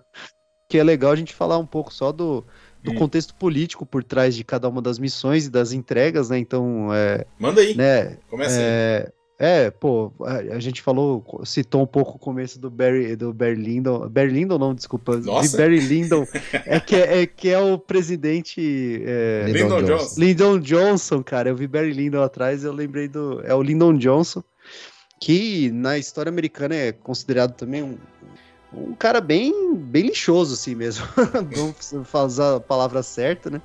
Que é legal a gente falar um pouco só do, do Hum. contexto político por trás de cada uma das missões e das entregas, né? Então, é, Manda aí. né? Começa aí. É, pô, a, a gente falou, citou um pouco o começo do Barry, do Barry Lyndon, Barry Lyndon não, desculpa, Nossa. de Barry Lyndon, é que é, é que é o presidente é, Lyndon Johnson. Lyndon Johnson, cara. Eu vi Barry Lyndon atrás, eu lembrei do. É o Lyndon Johnson, que na história americana é considerado também um, um cara bem, bem lixoso, assim mesmo. Vamos fazer a palavra certa, né?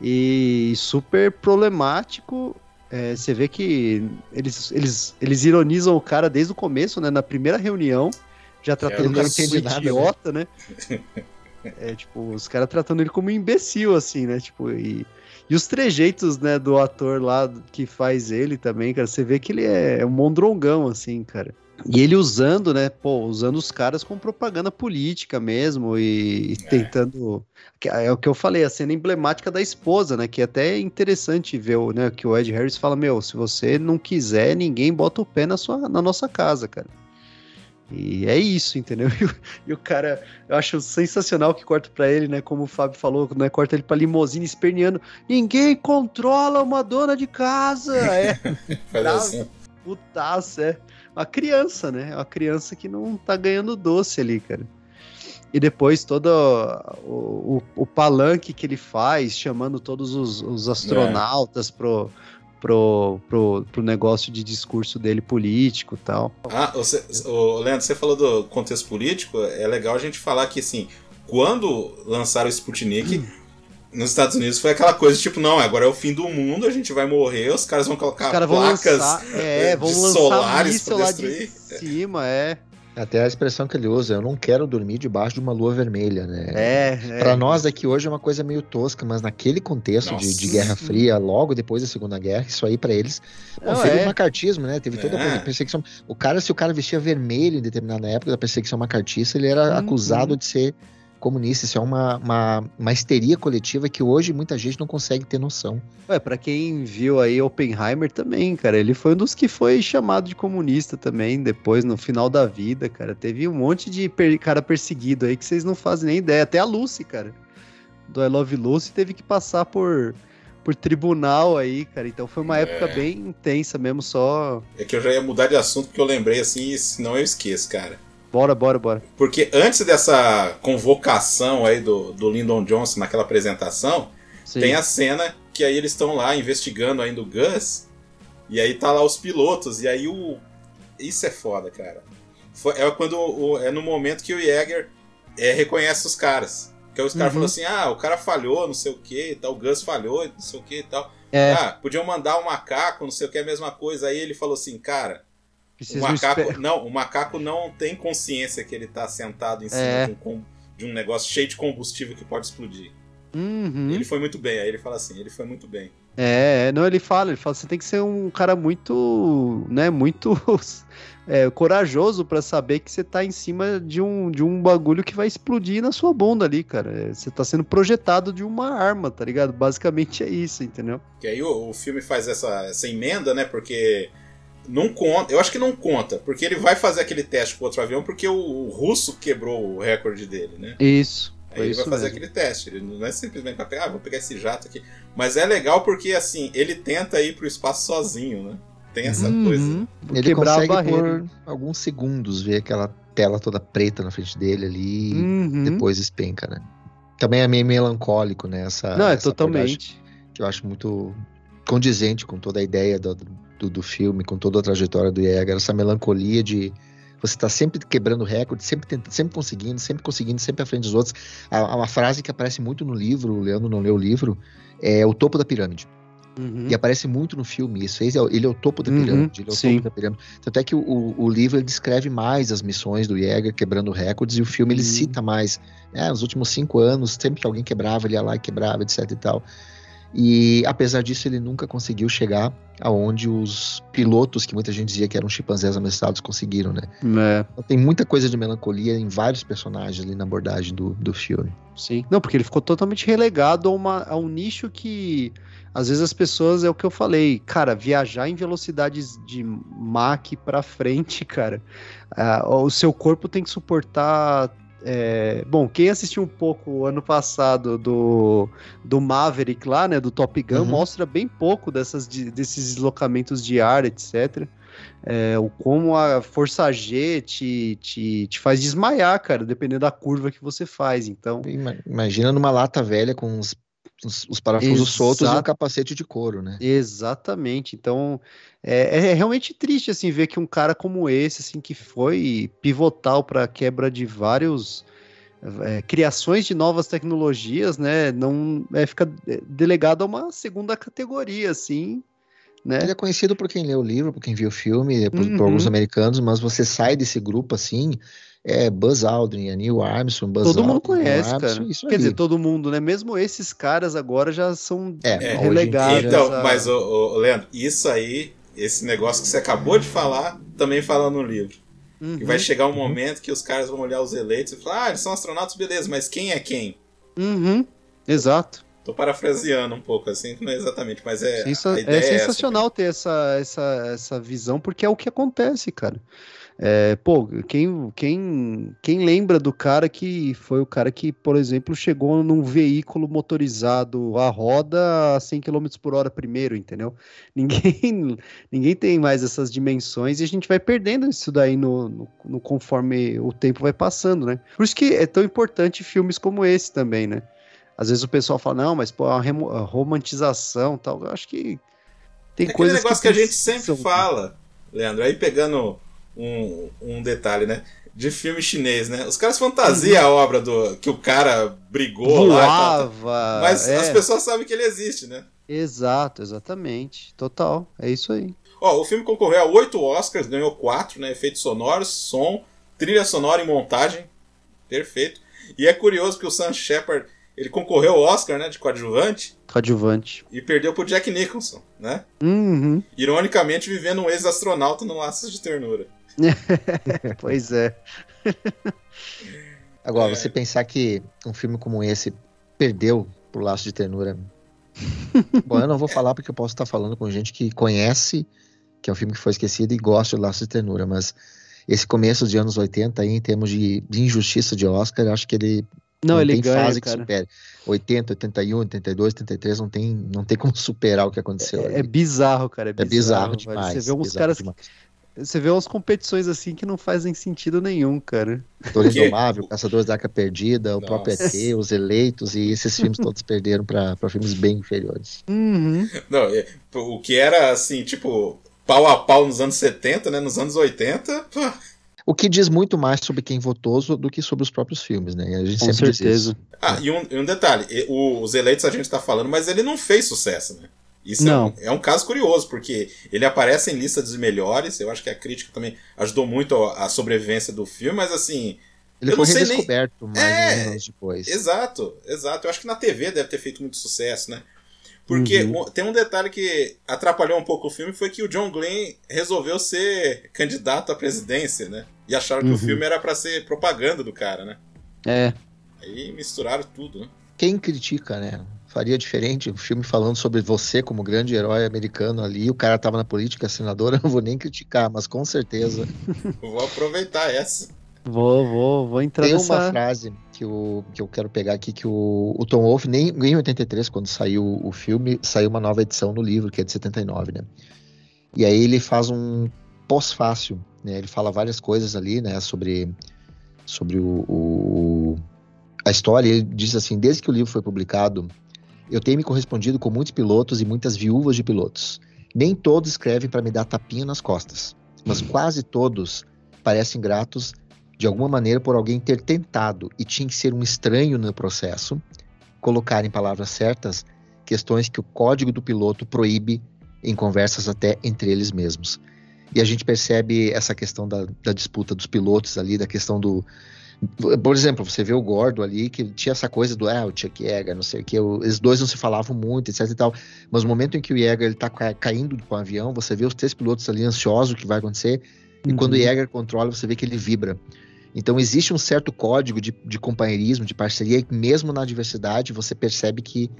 E super problemático. É, você vê que eles, eles, eles ironizam o cara desde o começo, né? Na primeira reunião, já tratando ele o cara como né? idiota, né? É, tipo, os caras tratando ele como um imbecil, assim, né? Tipo, e, e os trejeitos, né, do ator lá que faz ele também, cara, você vê que ele é, é um mondrongão, assim, cara. E ele usando, né, pô, usando os caras com propaganda política mesmo e, e tentando. É o que eu falei, a cena emblemática da esposa, né? Que é até interessante ver, né? Que o Ed Harris fala: Meu, se você não quiser, ninguém bota o pé na, sua, na nossa casa, cara. E é isso, entendeu? E o, e o cara, eu acho sensacional que corta pra ele, né? Como o Fábio falou, né? Corta ele pra limusine esperneando. Ninguém controla uma dona de casa! É, Faz assim. putaço, é. Uma criança, né? Uma criança que não tá ganhando doce ali, cara. E depois todo o, o, o palanque que ele faz, chamando todos os, os astronautas pro, pro, pro, pro negócio de discurso dele político e tal. Ah, você, ô, Leandro, você falou do contexto político. É legal a gente falar que, assim, quando lançaram o Sputnik, nos Estados Unidos foi aquela coisa tipo, não, agora é o fim do mundo, a gente vai morrer, os caras vão colocar Os caras vão placas lançar, é, vão de lançar solares pra lá de destruir. cima, é. Até a expressão que ele usa, eu não quero dormir debaixo de uma lua vermelha, né? É, é. Pra nós aqui hoje é uma coisa meio tosca, mas naquele contexto de, de. Guerra Fria, logo depois da Segunda Guerra, isso aí pra eles bom, Não, teve é. o macartismo, né? Teve toda É. a perseguição. O cara, se o cara vestia vermelho em determinada época da perseguição macartista, ele era Uhum. acusado de ser comunista. Isso é uma, uma, uma histeria coletiva que hoje muita gente não consegue ter noção. Ué, pra quem viu aí Oppenheimer também, cara, ele foi um dos que foi chamado de comunista também, depois, no final da vida, cara. Teve um monte de per- cara perseguido aí que vocês não fazem nem ideia. Até a Lucy, cara, do I Love Lucy, teve que passar por, por tribunal aí, cara. Então foi uma É. época bem intensa mesmo, só... É que eu já ia mudar de assunto porque eu lembrei assim, senão eu esqueço, cara. Bora, bora, bora. Porque antes dessa convocação aí do, do Lyndon Johnson naquela apresentação, Sim. tem a cena que aí eles estão lá investigando ainda o Gus, e aí tá lá os pilotos, e aí o. Isso é foda, cara. Foi- É quando o- é no momento que o Jäger é, reconhece os caras. Que os caras Uhum. falam assim: ah, o cara falhou, não sei o que e tal, o Gus falhou, não sei o que e tal. É, Ah, podiam mandar um macaco, não sei o que, a mesma coisa. Aí ele falou assim, cara, o macaco, esper- não, o macaco não tem consciência que ele tá sentado em cima É. de, um, de um negócio cheio de combustível que pode explodir. Uhum. Ele foi muito bem, aí ele fala assim, ele foi muito bem. É, não, ele fala, ele fala, você tem que ser um cara muito, né, muito é, corajoso para saber que você tá em cima de um, de um bagulho que vai explodir na sua bunda ali, cara. É, Você tá sendo projetado de uma arma, tá ligado? Basicamente é isso, entendeu? Que aí o, o filme faz essa, essa emenda, né? Porque não conta. Eu acho que não conta, porque ele vai fazer aquele teste com outro avião porque o, o russo quebrou o recorde dele, né? Isso. Aí ele vai fazer aquele teste. Ele não é simplesmente pra pegar, ah, vou pegar esse jato aqui. Mas é legal porque, assim, ele tenta ir pro espaço sozinho, né? Tem essa Uhum. coisa. Ele Quebrar consegue por alguns segundos ver aquela tela toda preta na frente dele ali Uhum. e depois espenca, né? Também é meio melancólico, né? Essa, Não, é essa totalmente. Que eu acho muito condizente com toda a ideia do, do, do filme, com toda a trajetória do Jäger, essa melancolia de você tá sempre quebrando recorde, sempre tentando, sempre conseguindo, sempre conseguindo, sempre à frente dos outros. Há, uma frase que aparece muito no livro, o Leandro não leu o livro, é o topo da pirâmide. Uhum. E aparece muito no filme isso. Esse é Ele é o topo da Uhum, pirâmide. ele é o sim. topo da pirâmide. Tanto é que o, o, livro ele descreve mais as missões do Jäger quebrando recordes e o filme ele Uhum. cita mais. né, nos últimos cinco anos, sempre que alguém quebrava, ele ia lá e quebrava, etc e tal. E apesar disso, ele nunca conseguiu chegar aonde os pilotos, que muita gente dizia que eram chimpanzés amestrados, conseguiram, né? É, Então, tem muita coisa de melancolia em vários personagens ali na abordagem do, do filme. sim. Não, porque ele ficou totalmente relegado a, uma, a um nicho que. Às vezes as pessoas, é o que eu falei, cara, viajar em velocidades de Mach pra frente, cara, ah, o seu corpo tem que suportar. É, bom, quem assistiu um pouco ano passado do, do Maverick lá, né, do Top Gun, Uhum. mostra bem pouco dessas, de- desses deslocamentos de ar, etc. É, o como a força G te, te, te faz desmaiar, cara, dependendo da curva que você faz. Então, Ima- Imagina numa lata velha com os, os, os parafusos soltos e um capacete de couro, né? Exatamente. Então, é, é realmente triste assim ver que um cara como esse, assim, que foi pivotal para a quebra de vários é, criações de novas tecnologias, né, não é, fica é, delegado a uma segunda categoria, assim, né? Ele é conhecido por quem lê o livro, por quem viu o filme, por, por Uhum. alguns americanos, mas você sai desse grupo assim, é Buzz Aldrin, é Neil Armstrong, Buzz Todo mundo Aldrin, Neil conhece, Armstrong, cara. Isso Quer dizer, todo mundo, né? Mesmo esses caras agora já são É, É, relegados. dia- Então, a- mas, ô, ô, Leandro, isso aí, esse negócio que você acabou de falar, também fala no livro. Uhum, Que vai chegar um momento que os caras vão olhar os eleitos e falar, ah, eles são astronautas, beleza, mas quem é quem? uhum, exato. Tô parafraseando um pouco assim, não é exatamente, mas é. Sensa- a ideia é essa, sensacional ter essa, essa, essa visão, porque é o que acontece, cara. É, pô, quem, quem, quem lembra do cara que foi o cara que, por exemplo, chegou num veículo motorizado a roda a 100 km por hora primeiro, entendeu? Ninguém, ninguém tem mais essas dimensões e a gente vai perdendo isso daí no, no, no conforme o tempo vai passando, né? Por isso que é tão importante filmes como esse também, né? Às vezes o pessoal fala, não, mas pô, a, a romantização e tal. Eu acho que tem É coisas negócio que, a gente sempre fala, Leandro. Aí pegando um, um detalhe, né? De filme chinês, né? Os caras fantasiam a obra do que o cara brigou lá. Voava. Mas é. as pessoas sabem que ele existe, né? Exato, exatamente. Total. É isso aí. Ó, o filme concorreu a oito Oscars, ganhou quatro, né? Efeitos sonoros, som, trilha sonora e montagem. Perfeito. E é curioso que o Sam Shepard, ele concorreu ao Oscar, né? De coadjuvante Coadjuvante. e perdeu pro Jack Nicholson, né? Uhum. Ironicamente, vivendo um ex-astronauta no Laços de Ternura. pois é. Agora, É. você pensar que um filme como esse perdeu pro laço de ternura. Bom, eu não vou falar porque eu posso estar falando com gente que conhece, que é um filme que foi esquecido e gosta de Laço de Ternura, mas esse começo de anos 80 aí, em termos de, de injustiça de Oscar, eu acho que ele Não, ele tem ganha, fase que cara. supere. 80, 81, 82, 83, não tem, não tem como superar o que aconteceu É, é bizarro, cara. É É bizarro, bizarro velho. demais. Você vê uns bizarro caras. demais. Você vê umas competições assim que não fazem sentido nenhum, cara. Torre Indomável, Caçadores da Arca Perdida, o próprio Nossa. ET, Os Eleitos, e esses filmes todos perderam para filmes bem inferiores. Uhum. Não, é, o que era assim, tipo, pau a pau nos anos 70, né? Nos anos 80, pô, O que diz muito mais sobre quem votou do que sobre os próprios filmes, né? A gente Com sempre diz certeza. isso. Ah, e um, e um detalhe, o- os eleitos a gente tá falando, mas ele não fez sucesso, né? Isso é um- Não. É, um, caso curioso, porque ele aparece em lista dos melhores, eu acho que a crítica também ajudou muito a, sobrevivência do filme, mas assim, Ele Eu foi sei nem- redescoberto mais É, ou menos anos depois. exato, exato. Eu acho que na TV deve ter feito muito sucesso, né? Porque Uhum. tem um detalhe que atrapalhou um pouco o filme, foi que o John Glenn resolveu ser candidato à presidência, né? E acharam que Uhum. o filme era pra ser propaganda do cara, né? É. Aí misturaram tudo, né? Quem critica, né? Faria diferente. Um filme falando sobre você como grande herói americano ali. O cara tava na política, senador. Eu não vou nem criticar, mas com certeza. Vou aproveitar essa. Vou, vou, vou entrar Tem nessa... uma frase que eu, que eu quero pegar aqui, que o, o Tom Wolfe, nem em 83, quando saiu o filme, saiu uma nova edição no livro, que é de 79, né? E aí ele faz um pós-fácil, né? Ele fala várias coisas ali, né? Sobre, sobre o, o- a história. Ele diz assim, desde que o livro foi publicado, eu tenho me correspondido com muitos pilotos e muitas viúvas de pilotos. Nem todos escrevem para me dar tapinha nas costas, mas quase todos parecem gratos de alguma maneira por alguém ter tentado e tinha que ser um estranho no processo, colocar em palavras certas questões que o código do piloto proíbe em conversas até entre eles mesmos. E a gente percebe essa questão da, da disputa dos pilotos ali, da questão do. Por exemplo, você vê o Gordo ali, que tinha essa coisa do, ah, o Chuck Yeager, não sei o que, os dois não se falavam muito, etc e tal. Mas no momento em que o Yeager ele tá ca- caindo com o avião, você vê os três pilotos ali ansiosos o que vai acontecer, e quando o Uhum. Jäger controla, você vê que ele vibra. Então existe um certo código de, de companheirismo, de parceria, que mesmo na adversidade você percebe que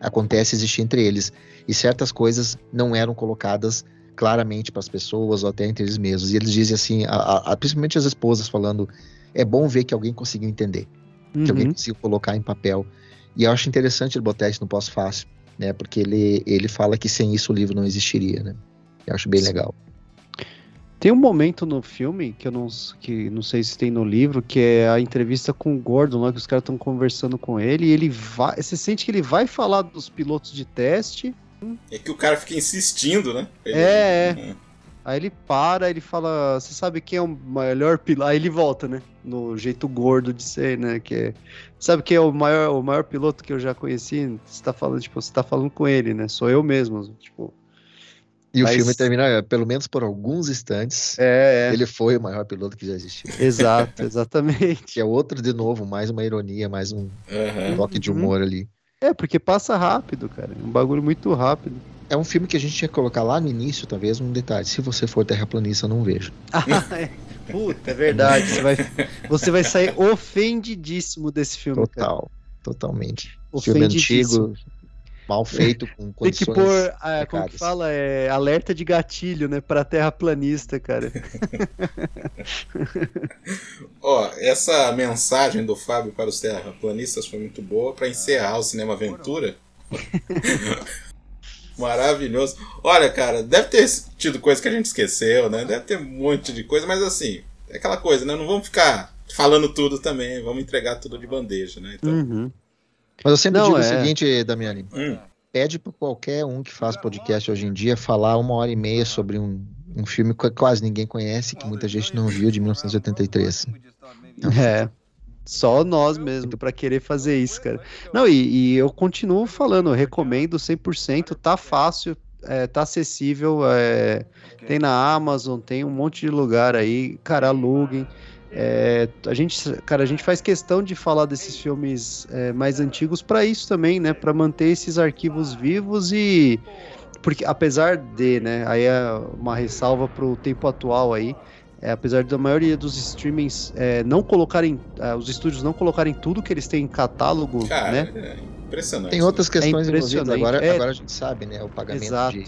acontece existir entre eles. E certas coisas não eram colocadas claramente para as pessoas ou até entre eles mesmos. E eles dizem assim, a- a- principalmente as esposas falando, é bom ver que alguém conseguiu entender, que alguém Uhum. conseguiu colocar em papel. E eu acho interessante ele botar isso no pós-fácil, né? Porque ele, ele fala que sem isso o livro não existiria, né? Eu acho bem legal. Tem um momento no filme que eu não, que não sei se tem no livro, que é a entrevista com o Gordon, lá que os caras estão conversando com ele, e ele vai. Você sente que ele vai falar dos pilotos de teste. É que o cara fica insistindo, né? Ele- É, é. Aí ele para, ele fala, você sabe quem é o melhor piloto? Aí ele volta, né? No jeito gordo de ser, né? Que é, sabe quem é o maior, o maior piloto que eu já conheci? Você tá falando, tipo, você tá falando com ele, né? Sou eu mesmo, tipo. E Mas- o filme termina, pelo menos por alguns instantes, É, é. ele foi o maior piloto que já existiu. Exato, exatamente. Que é outro, de novo, mais uma ironia, mais um Aham. toque de Uhum. humor ali. É, porque passa rápido, cara. É um bagulho muito rápido. É um filme que a gente tinha que colocar lá no início, talvez, um detalhe. Se você for terraplanista, não veja. Ah, é. Puta, é verdade. Você vai, você vai sair ofendidíssimo desse filme, cara. Total, totalmente. Filme antigo, mal feito, com Tem condições que pôr, ah, como que fala, é, alerta de gatilho, né, pra terraplanista, cara. Ó, essa mensagem do Fábio para os terraplanistas foi muito boa para encerrar o Cinema Aventura. Maravilhoso. Olha, cara, deve ter tido coisa que a gente esqueceu, né? Deve ter um monte de coisa, mas assim, é aquela coisa, né? Não vamos ficar falando tudo também, vamos entregar tudo de bandeja, né? Então, Uhum. Mas eu sempre Não, digo é. o seguinte, Damiani. hum, Pede para qualquer um que faz podcast hoje em dia falar uma hora e meia sobre um, um filme que quase ninguém conhece, que muita gente não viu, de 1983. É. Só nós mesmo pra querer fazer isso, cara. Não, e, e eu continuo falando, eu recomendo 100%, tá fácil, é, tá acessível, é, tem na Amazon, tem um monte de lugar aí, cara, aluguem. É, a gente, cara, a gente faz questão de falar desses filmes é, mais antigos pra isso também, né? Pra manter esses arquivos vivos e porque apesar de, né? Aí é uma ressalva pro tempo atual aí. É, apesar da maioria dos streamings é, não colocarem, é, os estúdios não colocarem tudo que eles têm em catálogo, cara, né? é impressionante. Tem outras questões É envolvidas. impressionante. Agora, É. agora a gente sabe, né? O pagamento Exato. de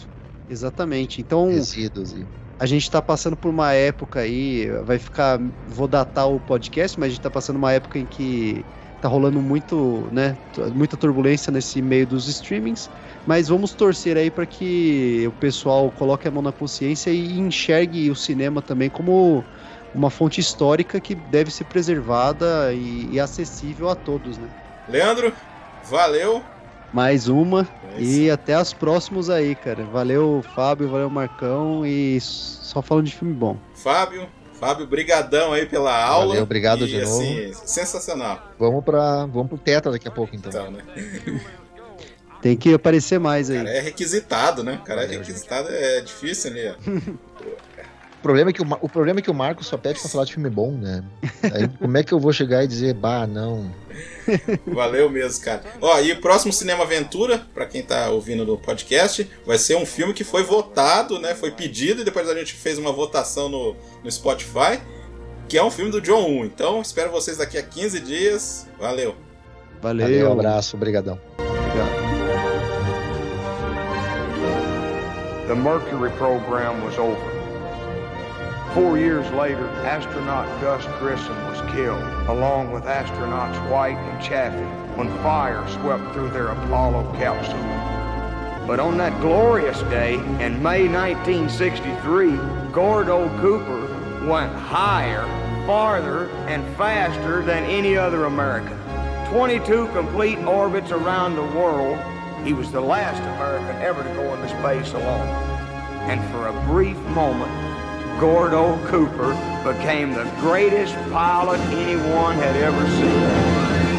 Exatamente. Então, resíduos e a gente tá passando por uma época aí, vai ficar, vou datar o podcast, mas a gente tá passando uma época em que tá rolando muito, né, muita turbulência nesse meio dos streamings, mas vamos torcer aí para que o pessoal coloque a mão na consciência e enxergue o cinema também como uma fonte histórica que deve ser preservada e, e acessível a todos, né? Leandro, valeu. Mais uma É e até as próximas aí, cara. Valeu, Fábio, valeu, Marcão e só falando de filme bom. Fábio, Fábio, brigadão aí pela aula. Valeu, obrigado e, de novo. assim, sensacional. Vamos para vamos pro Tetra daqui a pouco, então. Então, né? Tem que aparecer mais aí. Cara, é requisitado, né? Cara, é Valeu, requisitado, é difícil, né? O problema, é que o, o problema é que o Marcos só pede pra falar de filme bom, né? Aí, como é que eu vou chegar e dizer, bah, não. Valeu mesmo, cara. Ó, e o próximo Cinema Aventura, para quem tá ouvindo no podcast, vai ser um filme que foi votado, né? Foi pedido e depois a gente fez uma votação no, no Spotify, que é um filme do John Woo. Então, espero vocês daqui a 15 dias. Valeu. Valeu. Valeu, um abraço, obrigadão. Obrigado. The Mercury program was over. Four years later, astronaut Gus Grissom was killed, along with astronauts White and Chaffee, when fire swept through their Apollo capsule. But on that glorious day in May 1963, Gordo Cooper went higher, farther, and faster than any other American. 22 complete orbits around the world. He was the last American ever to go into space alone. And for a brief moment, Gordo Cooper became the greatest pilot anyone had ever seen.